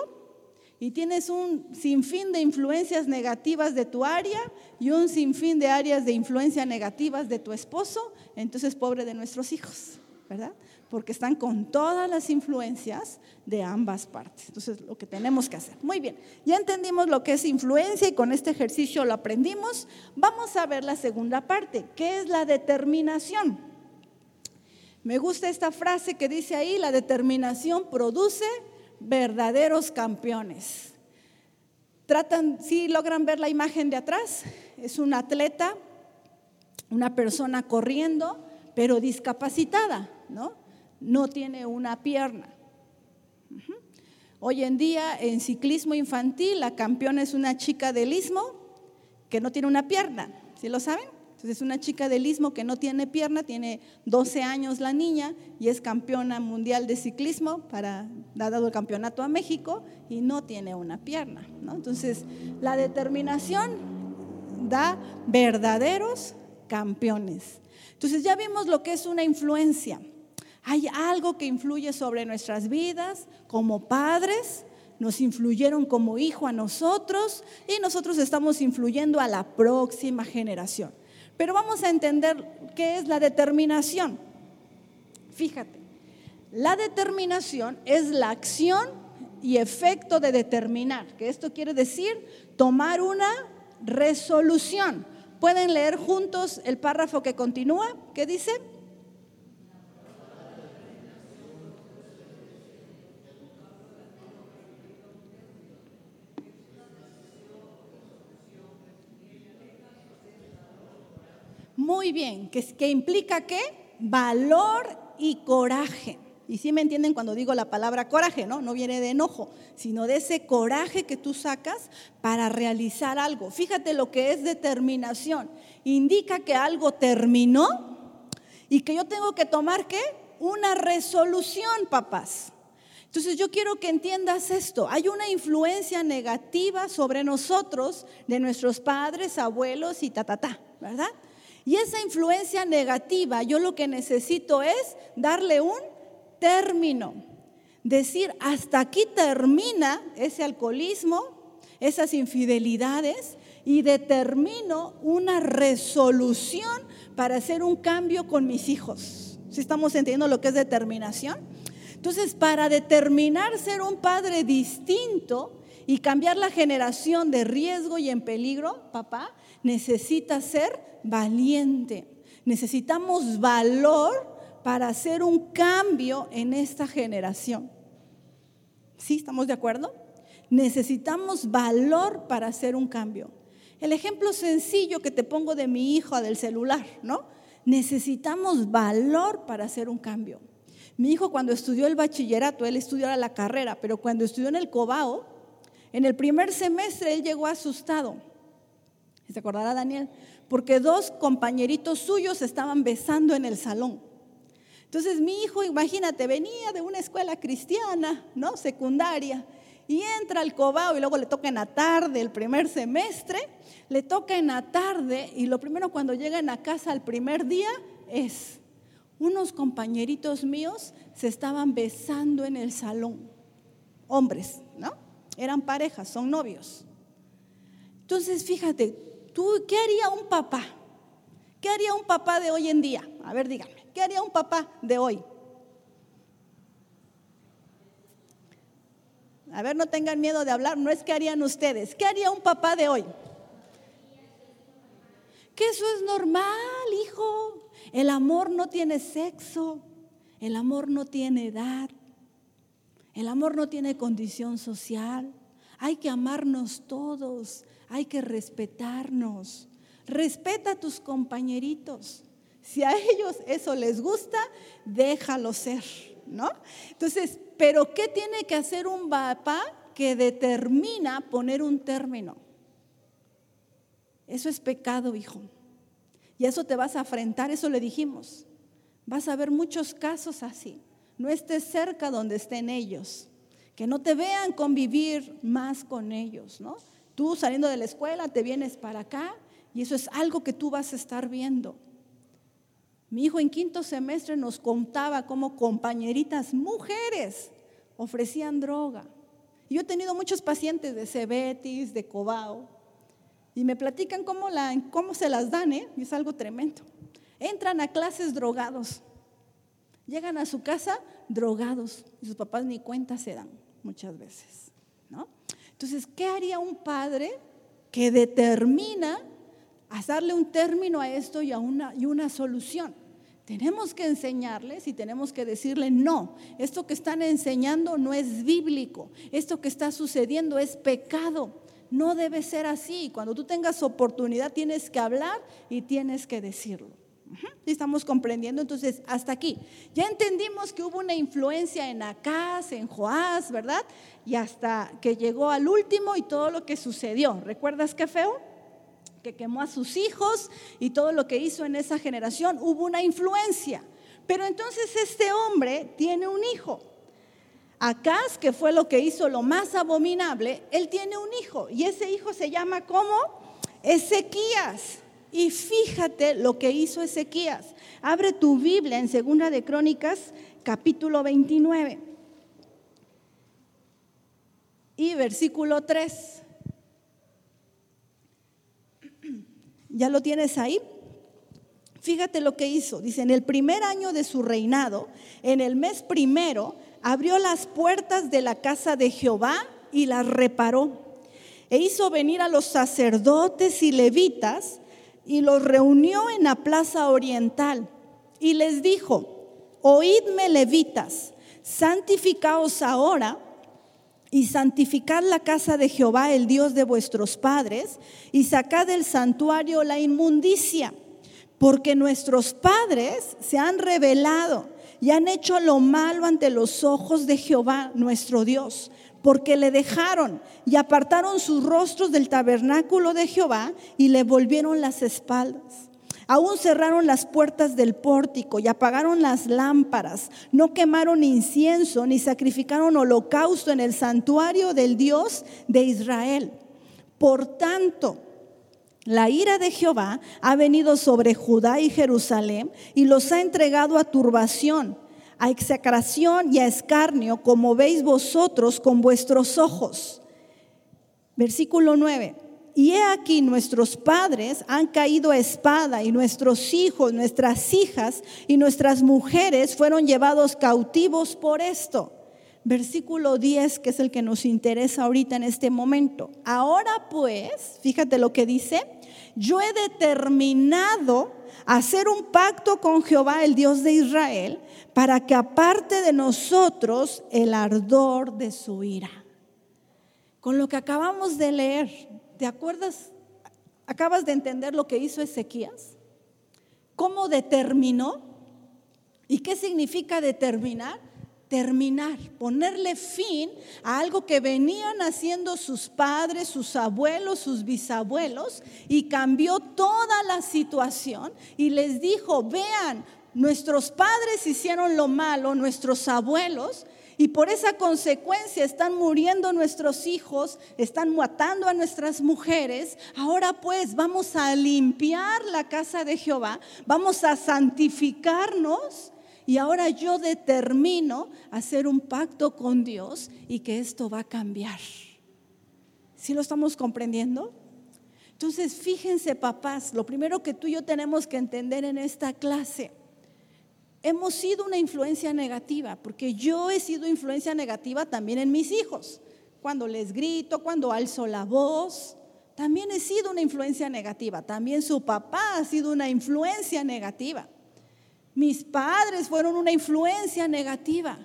y tienes un sinfín de influencias negativas de tu área y un sinfín de áreas de influencia negativas de tu esposo, entonces pobre de nuestros hijos, ¿verdad? Porque están con todas las influencias de ambas partes. Entonces, lo que tenemos que hacer. Muy bien, ya entendimos lo que es influencia y con este ejercicio lo aprendimos. Vamos a ver la segunda parte, que es la determinación. Me gusta esta frase que dice ahí, la determinación produce verdaderos campeones. Tratan, si logran ver la imagen de atrás, es un atleta, una persona corriendo, pero discapacitada, ¿no? No tiene una pierna. Hoy en día en ciclismo infantil la campeona es una chica del istmo que no tiene una pierna, ¿sí lo saben? Entonces es una chica del istmo que no tiene pierna, tiene 12 años la niña y es campeona mundial de ciclismo para ha dado el campeonato a México y no tiene una pierna, ¿no? Entonces la determinación da verdaderos campeones. Entonces ya vimos lo que es una influencia. Hay algo que influye sobre nuestras vidas como padres, nos influyeron como hijo a nosotros y nosotros estamos influyendo a la próxima generación. Pero vamos a entender qué es la determinación. Fíjate, la determinación es la acción y efecto de determinar, que esto quiere decir tomar una resolución. ¿Pueden leer juntos el párrafo que continúa? ¿Qué dice? Muy bien, ¿qué, implica qué? Valor y coraje. Y sí me entienden cuando digo la palabra coraje, ¿no? No viene de enojo, sino de ese coraje que tú sacas para realizar algo. Fíjate lo que es determinación. Indica que algo terminó y que yo tengo que tomar qué? Una resolución, papás. Entonces yo quiero que entiendas esto. Hay una influencia negativa sobre nosotros de nuestros padres, abuelos y ta, ta, ta, ¿verdad? Y esa influencia negativa, yo lo que necesito es darle un término. Decir, hasta aquí termina ese alcoholismo, esas infidelidades, y determino una resolución para hacer un cambio con mis hijos. Si estamos entendiendo lo que es determinación? Entonces, para determinar ser un padre distinto y cambiar la generación de riesgo y en peligro, papá, necesita ser valiente. Necesitamos valor para hacer un cambio en esta generación. ¿Sí? ¿Estamos de acuerdo? Necesitamos valor para hacer un cambio. El ejemplo sencillo que te pongo de mi hijo del celular, ¿no? Necesitamos valor para hacer un cambio. Mi hijo cuando estudió el bachillerato, él estudió la carrera, pero cuando estudió en el Cobao, en el primer semestre él llegó asustado. ¿Se acordará Daniel? porque dos compañeritos suyos estaban besando en el salón. Entonces mi hijo, imagínate, venía de una escuela cristiana, ¿no? Secundaria, y entra al cobao y luego le toca en la tarde el primer semestre, le toca en la tarde y lo primero cuando llegan a casa el primer día es, unos compañeritos míos se estaban besando en el salón, hombres, ¿no? Eran parejas, son novios. Entonces, fíjate, ¿Tú qué haría un papá? ¿Qué haría un papá de hoy en día? A ver, díganme, ¿qué haría un papá de hoy? A ver, no tengan miedo de hablar, no es que harían ustedes. ¿Qué haría un papá de hoy? Que eso es normal, hijo. El amor no tiene sexo, el amor no tiene edad, el amor no tiene condición social. Hay que amarnos todos, hay que respetarnos. Respeta a tus compañeritos. Si a ellos eso les gusta, déjalo ser, ¿no? Entonces, pero ¿qué tiene que hacer un papá que determina poner un término? Eso es pecado, hijo. Y eso te vas a afrentar, eso le dijimos. Vas a ver muchos casos así. No estés cerca donde estén ellos. Que no te vean convivir más con ellos, ¿no? Tú saliendo de la escuela te vienes para acá y eso es algo que tú vas a estar viendo. Mi hijo en quinto semestre nos contaba cómo compañeritas mujeres ofrecían droga. yo he tenido muchos pacientes de Cebetis, de Cobao, y me platican cómo, la, cómo se las dan, ¿eh? y es algo tremendo. Entran a clases drogados, llegan a su casa drogados, y sus papás ni cuenta se dan muchas veces, ¿no? Entonces, ¿qué haría un padre que determina a darle un término a esto y, a una, y una solución? Tenemos que enseñarles y tenemos que decirle, no, esto que están enseñando no es bíblico, esto que está sucediendo es pecado, no debe ser así. Cuando tú tengas oportunidad tienes que hablar y tienes que decirlo. Estamos comprendiendo entonces hasta aquí. Ya entendimos que hubo una influencia en Acaz, en Joás, ¿verdad? Y hasta que llegó al último y todo lo que sucedió. ¿Recuerdas qué feo? que quemó a sus hijos y todo lo que hizo en esa generación, hubo una influencia. Pero entonces este hombre tiene un hijo. Acaz, que fue lo que hizo lo más abominable, él tiene un hijo y ese hijo se llama como Ezequías. Y fíjate lo que hizo Ezequías. Abre tu Biblia en Segunda de Crónicas, capítulo 29. Y versículo 3. ¿Ya lo tienes ahí? Fíjate lo que hizo. Dice, en el primer año de su reinado, en el mes primero, abrió las puertas de la casa de Jehová y las reparó. E hizo venir a los sacerdotes y levitas y los reunió en la plaza oriental. Y les dijo, oídme levitas, santificaos ahora y santificad la casa de Jehová, el Dios de vuestros padres, y sacad del santuario la inmundicia, porque nuestros padres se han rebelado y han hecho lo malo ante los ojos de Jehová, nuestro Dios, porque le dejaron y apartaron sus rostros del tabernáculo de Jehová y le volvieron las espaldas. Aún cerraron las puertas del pórtico y apagaron las lámparas. No quemaron incienso ni sacrificaron holocausto en el santuario del Dios de Israel. Por tanto, la ira de Jehová ha venido sobre Judá y Jerusalén y los ha entregado a turbación, a execración y a escarnio, como veis vosotros con vuestros ojos. Versículo 9. Y he aquí nuestros padres han caído a espada y nuestros hijos, nuestras hijas y nuestras mujeres fueron llevados cautivos por esto. Versículo 10, que es el que nos interesa ahorita en este momento. Ahora pues, fíjate lo que dice, yo he determinado hacer un pacto con Jehová, el Dios de Israel, para que aparte de nosotros el ardor de su ira. Con lo que acabamos de leer, ¿Te acuerdas? ¿Acabas de entender lo que hizo Ezequías? ¿Cómo determinó? ¿Y qué significa determinar? Terminar, ponerle fin a algo que venían haciendo sus padres, sus abuelos, sus bisabuelos, y cambió toda la situación y les dijo, vean, nuestros padres hicieron lo malo, nuestros abuelos, y por esa consecuencia están muriendo nuestros hijos, están matando a nuestras mujeres. Ahora pues vamos a limpiar la casa de Jehová, vamos a santificarnos. Y ahora yo determino hacer un pacto con Dios y que esto va a cambiar. ¿Sí lo estamos comprendiendo? Entonces, fíjense, papás, lo primero que tú y yo tenemos que entender en esta clase hemos sido una influencia negativa, porque yo he sido influencia negativa también en mis hijos. Cuando les grito, cuando alzo la voz, también he sido una influencia negativa. También su papá ha sido una influencia negativa. Mis padres fueron una influencia negativa.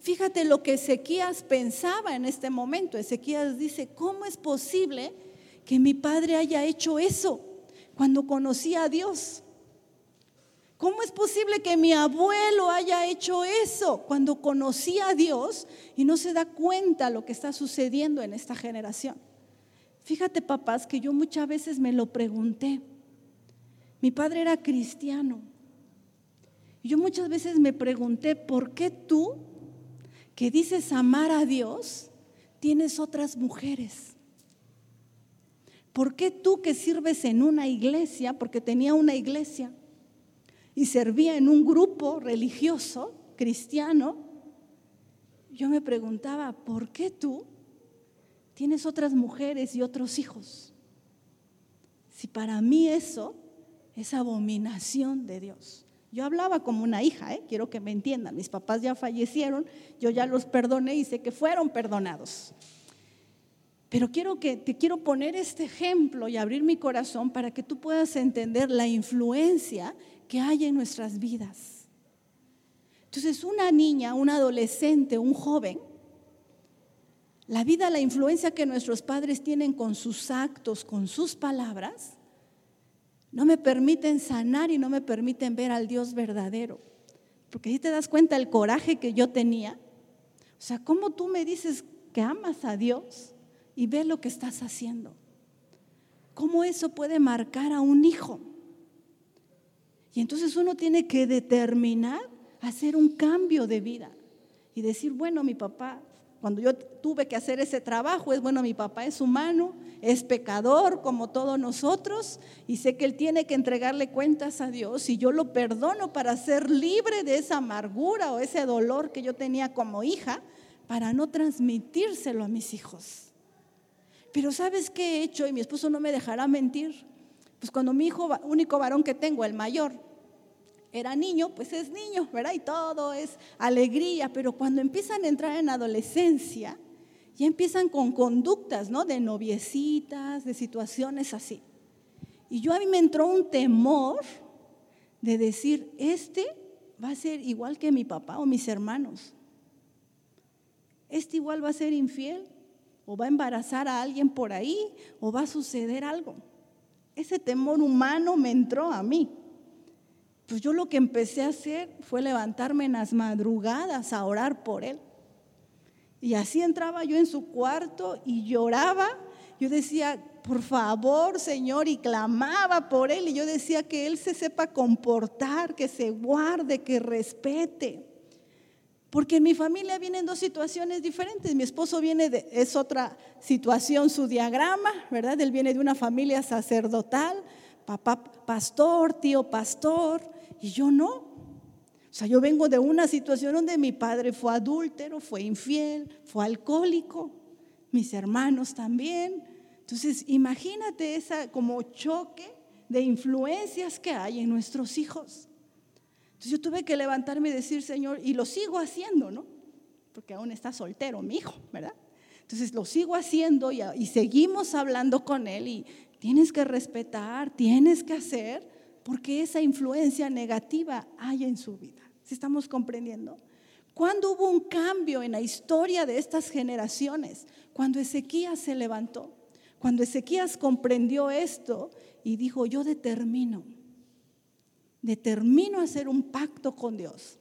Fíjate lo que Ezequías pensaba en este momento. Ezequías dice, ¿cómo es posible que mi padre haya hecho eso cuando conocía a Dios? ¿Cómo es posible que mi abuelo haya hecho eso cuando conocía a Dios y no se da cuenta lo que está sucediendo en esta generación? Fíjate, papás, que yo muchas veces me lo pregunté. Mi padre era cristiano. Y yo muchas veces me pregunté, ¿por qué tú, que dices amar a Dios, tienes otras mujeres? ¿Por qué tú que sirves en una iglesia, porque tenía una iglesia, y servía en un grupo religioso cristiano, yo me preguntaba, ¿por qué tú tienes otras mujeres y otros hijos? Si para mí eso es abominación de Dios. Yo hablaba como una hija, ¿eh? quiero que me entiendan. Mis papás ya fallecieron, yo ya los perdoné y sé que fueron perdonados. Pero quiero que te quiero poner este ejemplo y abrir mi corazón para que tú puedas entender la influencia que hay en nuestras vidas. Entonces, una niña, un adolescente, un joven, la vida, la influencia que nuestros padres tienen con sus actos, con sus palabras, no me permiten sanar y no me permiten ver al Dios verdadero. Porque ahí te das cuenta el coraje que yo tenía. O sea, ¿cómo tú me dices que amas a Dios y ves lo que estás haciendo? ¿Cómo eso puede marcar a un hijo? Y entonces uno tiene que determinar hacer un cambio de vida y decir, bueno, mi papá, cuando yo tuve que hacer ese trabajo, es bueno, mi papá es humano, es pecador como todos nosotros y sé que él tiene que entregarle cuentas a Dios y yo lo perdono para ser libre de esa amargura o ese dolor que yo tenía como hija para no transmitírselo a mis hijos. Pero ¿sabes qué he hecho? Y mi esposo no me dejará mentir. Pues cuando mi hijo, único varón que tengo, el mayor, era niño, pues es niño, ¿verdad? Y todo es alegría, pero cuando empiezan a entrar en adolescencia, ya empiezan con conductas, ¿no? De noviecitas, de situaciones así. Y yo a mí me entró un temor de decir, este va a ser igual que mi papá o mis hermanos. Este igual va a ser infiel o va a embarazar a alguien por ahí o va a suceder algo. Ese temor humano me entró a mí. Pues yo lo que empecé a hacer fue levantarme en las madrugadas a orar por él. Y así entraba yo en su cuarto y lloraba. Yo decía, por favor, Señor, y clamaba por él. Y yo decía que él se sepa comportar, que se guarde, que respete. Porque en mi familia vienen dos situaciones diferentes. Mi esposo viene de, es otra situación, su diagrama, ¿verdad? Él viene de una familia sacerdotal, papá pastor, tío pastor. Y yo no. O sea, yo vengo de una situación donde mi padre fue adúltero, fue infiel, fue alcohólico, mis hermanos también. Entonces, imagínate esa como choque de influencias que hay en nuestros hijos. Entonces yo tuve que levantarme y decir, Señor, y lo sigo haciendo, ¿no? Porque aún está soltero mi hijo, ¿verdad? Entonces lo sigo haciendo y, y seguimos hablando con él y tienes que respetar, tienes que hacer, porque esa influencia negativa hay en su vida. ¿Sí estamos comprendiendo? ¿Cuándo hubo un cambio en la historia de estas generaciones? Cuando Ezequías se levantó, cuando Ezequías comprendió esto y dijo, yo determino, determino hacer un pacto con Dios.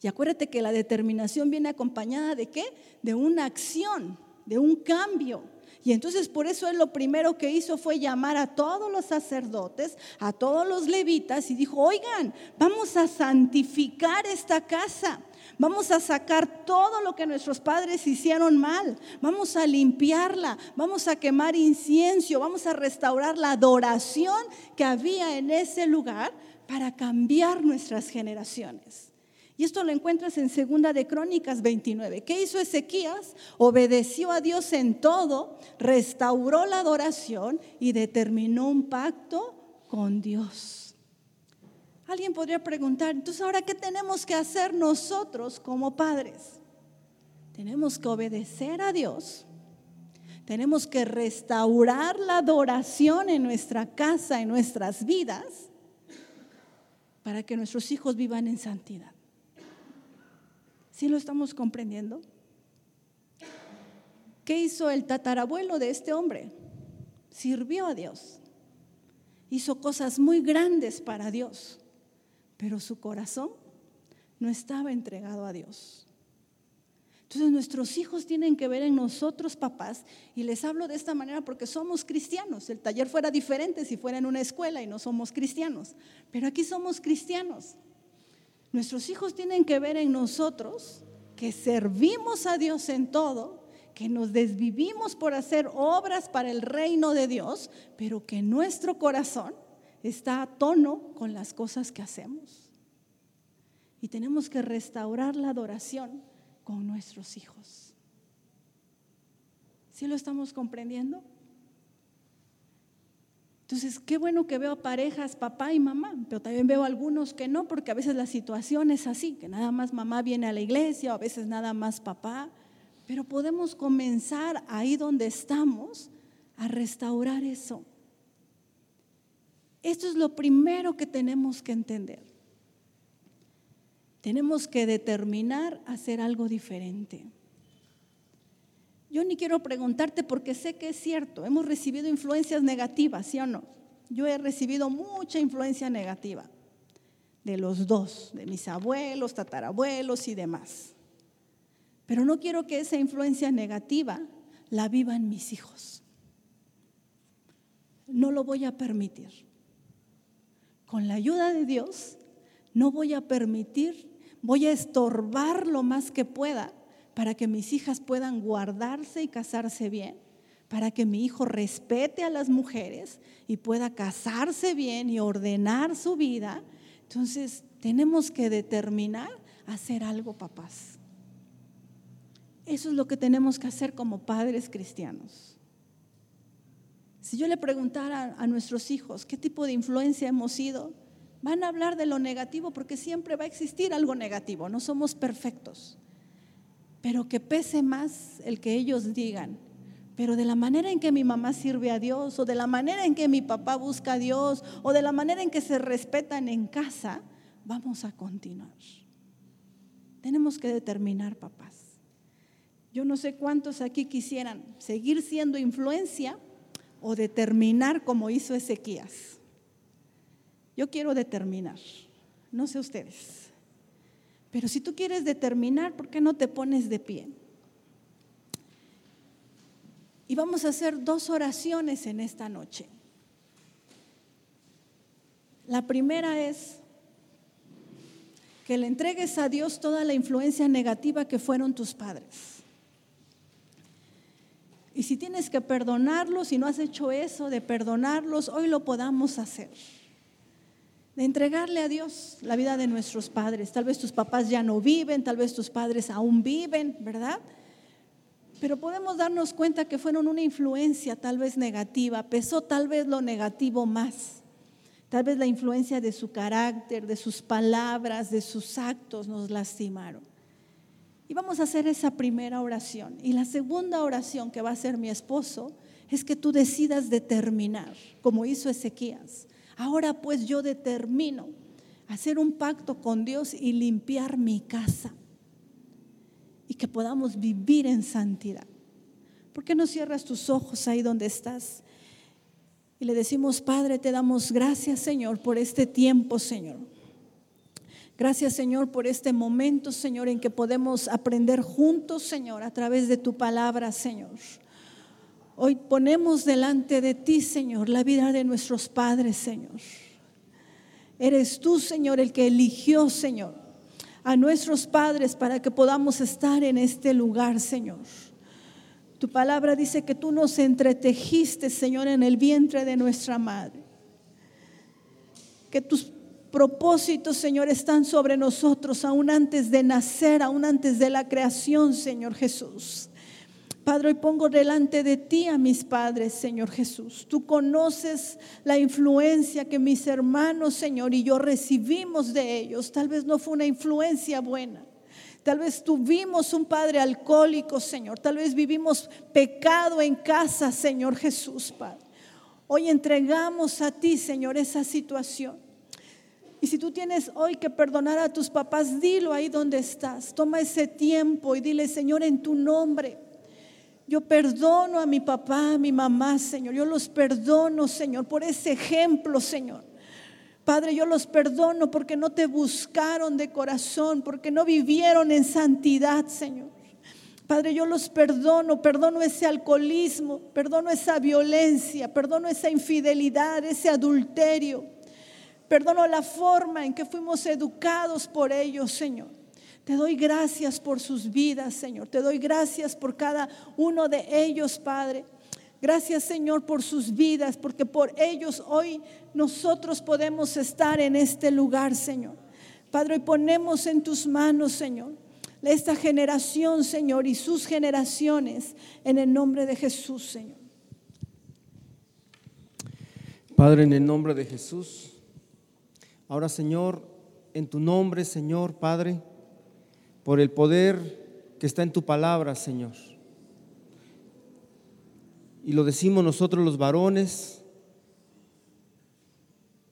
Y acuérdate que la determinación viene acompañada de qué? De una acción, de un cambio. Y entonces por eso él lo primero que hizo fue llamar a todos los sacerdotes, a todos los levitas y dijo, oigan, vamos a santificar esta casa. Vamos a sacar todo lo que nuestros padres hicieron mal. Vamos a limpiarla. Vamos a quemar incienso. Vamos a restaurar la adoración que había en ese lugar para cambiar nuestras generaciones. Y esto lo encuentras en Segunda de Crónicas 29. ¿Qué hizo Ezequías? Obedeció a Dios en todo, restauró la adoración y determinó un pacto con Dios. Alguien podría preguntar, entonces ahora qué tenemos que hacer nosotros como padres? Tenemos que obedecer a Dios. Tenemos que restaurar la adoración en nuestra casa, en nuestras vidas, para que nuestros hijos vivan en santidad. ¿Sí lo estamos comprendiendo? ¿Qué hizo el tatarabuelo de este hombre? Sirvió a Dios. Hizo cosas muy grandes para Dios, pero su corazón no estaba entregado a Dios. Entonces nuestros hijos tienen que ver en nosotros papás, y les hablo de esta manera porque somos cristianos. El taller fuera diferente si fuera en una escuela y no somos cristianos, pero aquí somos cristianos. Nuestros hijos tienen que ver en nosotros que servimos a Dios en todo, que nos desvivimos por hacer obras para el reino de Dios, pero que nuestro corazón está a tono con las cosas que hacemos. Y tenemos que restaurar la adoración con nuestros hijos. ¿Sí lo estamos comprendiendo? Entonces, qué bueno que veo parejas, papá y mamá, pero también veo algunos que no, porque a veces la situación es así, que nada más mamá viene a la iglesia o a veces nada más papá, pero podemos comenzar ahí donde estamos a restaurar eso. Esto es lo primero que tenemos que entender. Tenemos que determinar hacer algo diferente. Yo ni quiero preguntarte porque sé que es cierto, hemos recibido influencias negativas, ¿sí o no? Yo he recibido mucha influencia negativa de los dos, de mis abuelos, tatarabuelos y demás. Pero no quiero que esa influencia negativa la vivan mis hijos. No lo voy a permitir. Con la ayuda de Dios, no voy a permitir, voy a estorbar lo más que pueda para que mis hijas puedan guardarse y casarse bien, para que mi hijo respete a las mujeres y pueda casarse bien y ordenar su vida. Entonces, tenemos que determinar hacer algo, papás. Eso es lo que tenemos que hacer como padres cristianos. Si yo le preguntara a nuestros hijos qué tipo de influencia hemos sido, van a hablar de lo negativo porque siempre va a existir algo negativo, no somos perfectos. Pero que pese más el que ellos digan, pero de la manera en que mi mamá sirve a Dios, o de la manera en que mi papá busca a Dios, o de la manera en que se respetan en casa, vamos a continuar. Tenemos que determinar, papás. Yo no sé cuántos aquí quisieran seguir siendo influencia o determinar como hizo Ezequías. Yo quiero determinar, no sé ustedes. Pero si tú quieres determinar, ¿por qué no te pones de pie? Y vamos a hacer dos oraciones en esta noche. La primera es que le entregues a Dios toda la influencia negativa que fueron tus padres. Y si tienes que perdonarlos, si no has hecho eso de perdonarlos, hoy lo podamos hacer. De entregarle a Dios la vida de nuestros padres. Tal vez tus papás ya no viven, tal vez tus padres aún viven, ¿verdad? Pero podemos darnos cuenta que fueron una influencia tal vez negativa, pesó tal vez lo negativo más. Tal vez la influencia de su carácter, de sus palabras, de sus actos nos lastimaron. Y vamos a hacer esa primera oración. Y la segunda oración que va a hacer mi esposo es que tú decidas determinar, como hizo Ezequías. Ahora pues yo determino hacer un pacto con Dios y limpiar mi casa. Y que podamos vivir en santidad. ¿Por qué no cierras tus ojos ahí donde estás? Y le decimos, Padre, te damos gracias, Señor, por este tiempo, Señor. Gracias Señor por este momento, Señor, en que podemos aprender juntos, Señor, a través de tu palabra, Señor. Hoy ponemos delante de ti, Señor, la vida de nuestros padres, Señor. Eres tú, Señor, el que eligió, Señor, a nuestros padres para que podamos estar en este lugar, Señor. Tu palabra dice que tú nos entretejiste, Señor, en el vientre de nuestra madre. Que tus propósitos, Señor, están sobre nosotros aún antes de nacer, aún antes de la creación, Señor Jesús. Padre, hoy pongo delante de ti a mis padres, Señor Jesús. Tú conoces la influencia que mis hermanos, Señor, y yo recibimos de ellos. Tal vez no fue una influencia buena. Tal vez tuvimos un padre alcohólico, Señor. Tal vez vivimos pecado en casa, Señor Jesús, Padre. Hoy entregamos a ti, Señor, esa situación. Y si tú tienes hoy que perdonar a tus papás, dilo ahí donde estás. Toma ese tiempo y dile, Señor, en tu nombre. Yo perdono a mi papá, a mi mamá, Señor. Yo los perdono, Señor, por ese ejemplo, Señor. Padre, yo los perdono porque no te buscaron de corazón, porque no vivieron en santidad, Señor. Padre, yo los perdono, perdono ese alcoholismo, perdono esa violencia, perdono esa infidelidad, ese adulterio. Perdono la forma en que fuimos educados por ellos, Señor. Te doy gracias por sus vidas, Señor. Te doy gracias por cada uno de ellos, Padre. Gracias, Señor, por sus vidas, porque por ellos hoy nosotros podemos estar en este lugar, Señor. Padre, hoy ponemos en tus manos, Señor, esta generación, Señor, y sus generaciones, en el nombre de Jesús, Señor. Padre, en el nombre de Jesús. Ahora, Señor, en tu nombre, Señor, Padre, por el poder que está en tu palabra, Señor. Y lo decimos nosotros los varones,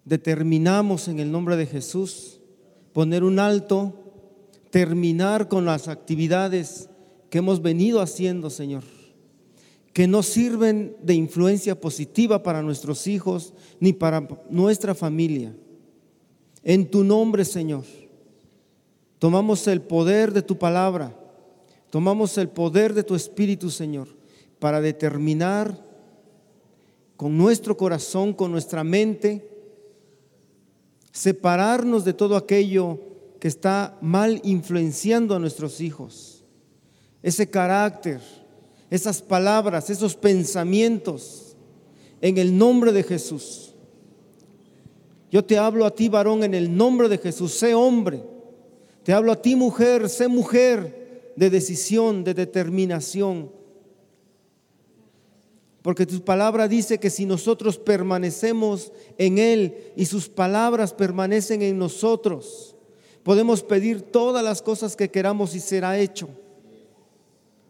determinamos en el nombre de Jesús poner un alto, terminar con las actividades que hemos venido haciendo, Señor, que no sirven de influencia positiva para nuestros hijos ni para nuestra familia. En tu nombre, Señor, tomamos el poder de tu palabra, tomamos el poder de tu Espíritu, Señor, para determinar con nuestro corazón, con nuestra mente, separarnos de todo aquello que está mal influenciando a nuestros hijos. Ese carácter, esas palabras, esos pensamientos, en el nombre de Jesús. Yo te hablo a ti, varón, en el nombre de Jesús, sé hombre. Te hablo a ti, mujer, sé mujer de decisión, de determinación. Porque tu palabra dice que si nosotros permanecemos en Él y sus palabras permanecen en nosotros, podemos pedir todas las cosas que queramos y será hecho.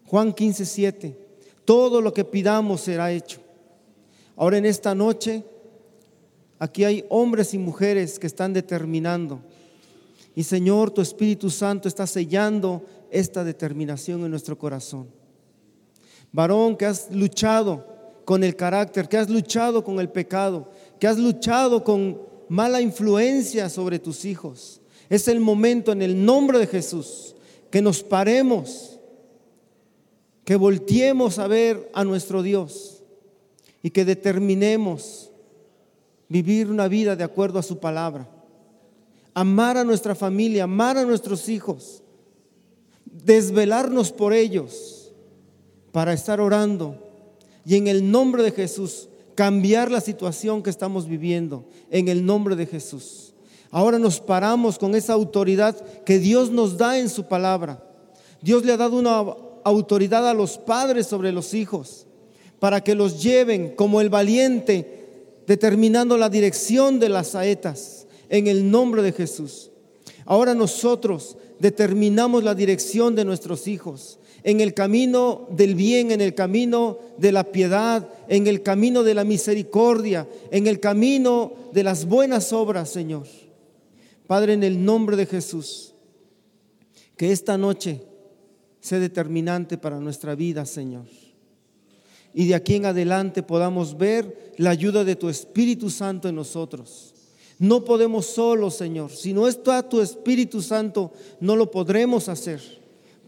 Juan 15, 7. Todo lo que pidamos será hecho. Ahora en esta noche Aquí hay hombres y mujeres que están determinando. Y Señor, tu Espíritu Santo está sellando esta determinación en nuestro corazón. Varón que has luchado con el carácter, que has luchado con el pecado, que has luchado con mala influencia sobre tus hijos. Es el momento en el nombre de Jesús que nos paremos, que volteemos a ver a nuestro Dios y que determinemos vivir una vida de acuerdo a su palabra, amar a nuestra familia, amar a nuestros hijos, desvelarnos por ellos para estar orando y en el nombre de Jesús cambiar la situación que estamos viviendo, en el nombre de Jesús. Ahora nos paramos con esa autoridad que Dios nos da en su palabra. Dios le ha dado una autoridad a los padres sobre los hijos para que los lleven como el valiente determinando la dirección de las saetas en el nombre de Jesús. Ahora nosotros determinamos la dirección de nuestros hijos en el camino del bien, en el camino de la piedad, en el camino de la misericordia, en el camino de las buenas obras, Señor. Padre, en el nombre de Jesús, que esta noche sea determinante para nuestra vida, Señor y de aquí en adelante podamos ver la ayuda de tu Espíritu Santo en nosotros. No podemos solos, Señor. Si no está tu Espíritu Santo, no lo podremos hacer.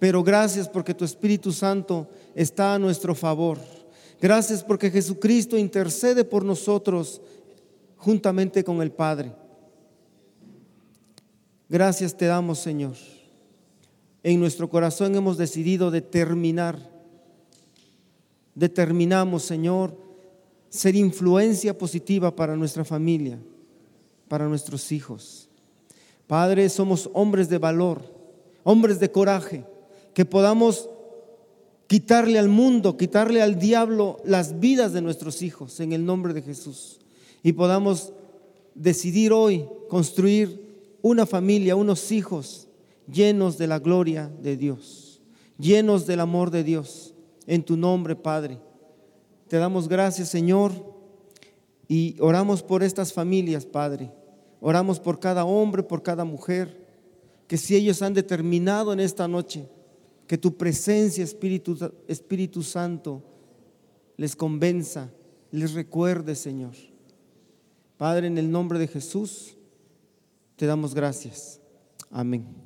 Pero gracias porque tu Espíritu Santo está a nuestro favor. Gracias porque Jesucristo intercede por nosotros juntamente con el Padre. Gracias te damos, Señor. En nuestro corazón hemos decidido determinar determinamos, Señor, ser influencia positiva para nuestra familia, para nuestros hijos. Padre, somos hombres de valor, hombres de coraje, que podamos quitarle al mundo, quitarle al diablo las vidas de nuestros hijos en el nombre de Jesús. Y podamos decidir hoy construir una familia, unos hijos llenos de la gloria de Dios, llenos del amor de Dios en tu nombre, Padre. Te damos gracias, Señor, y oramos por estas familias, Padre. Oramos por cada hombre, por cada mujer, que si ellos han determinado en esta noche que tu presencia, Espíritu, Espíritu Santo, les convenza, les recuerde, Señor. Padre, en el nombre de Jesús, te damos gracias. Amén.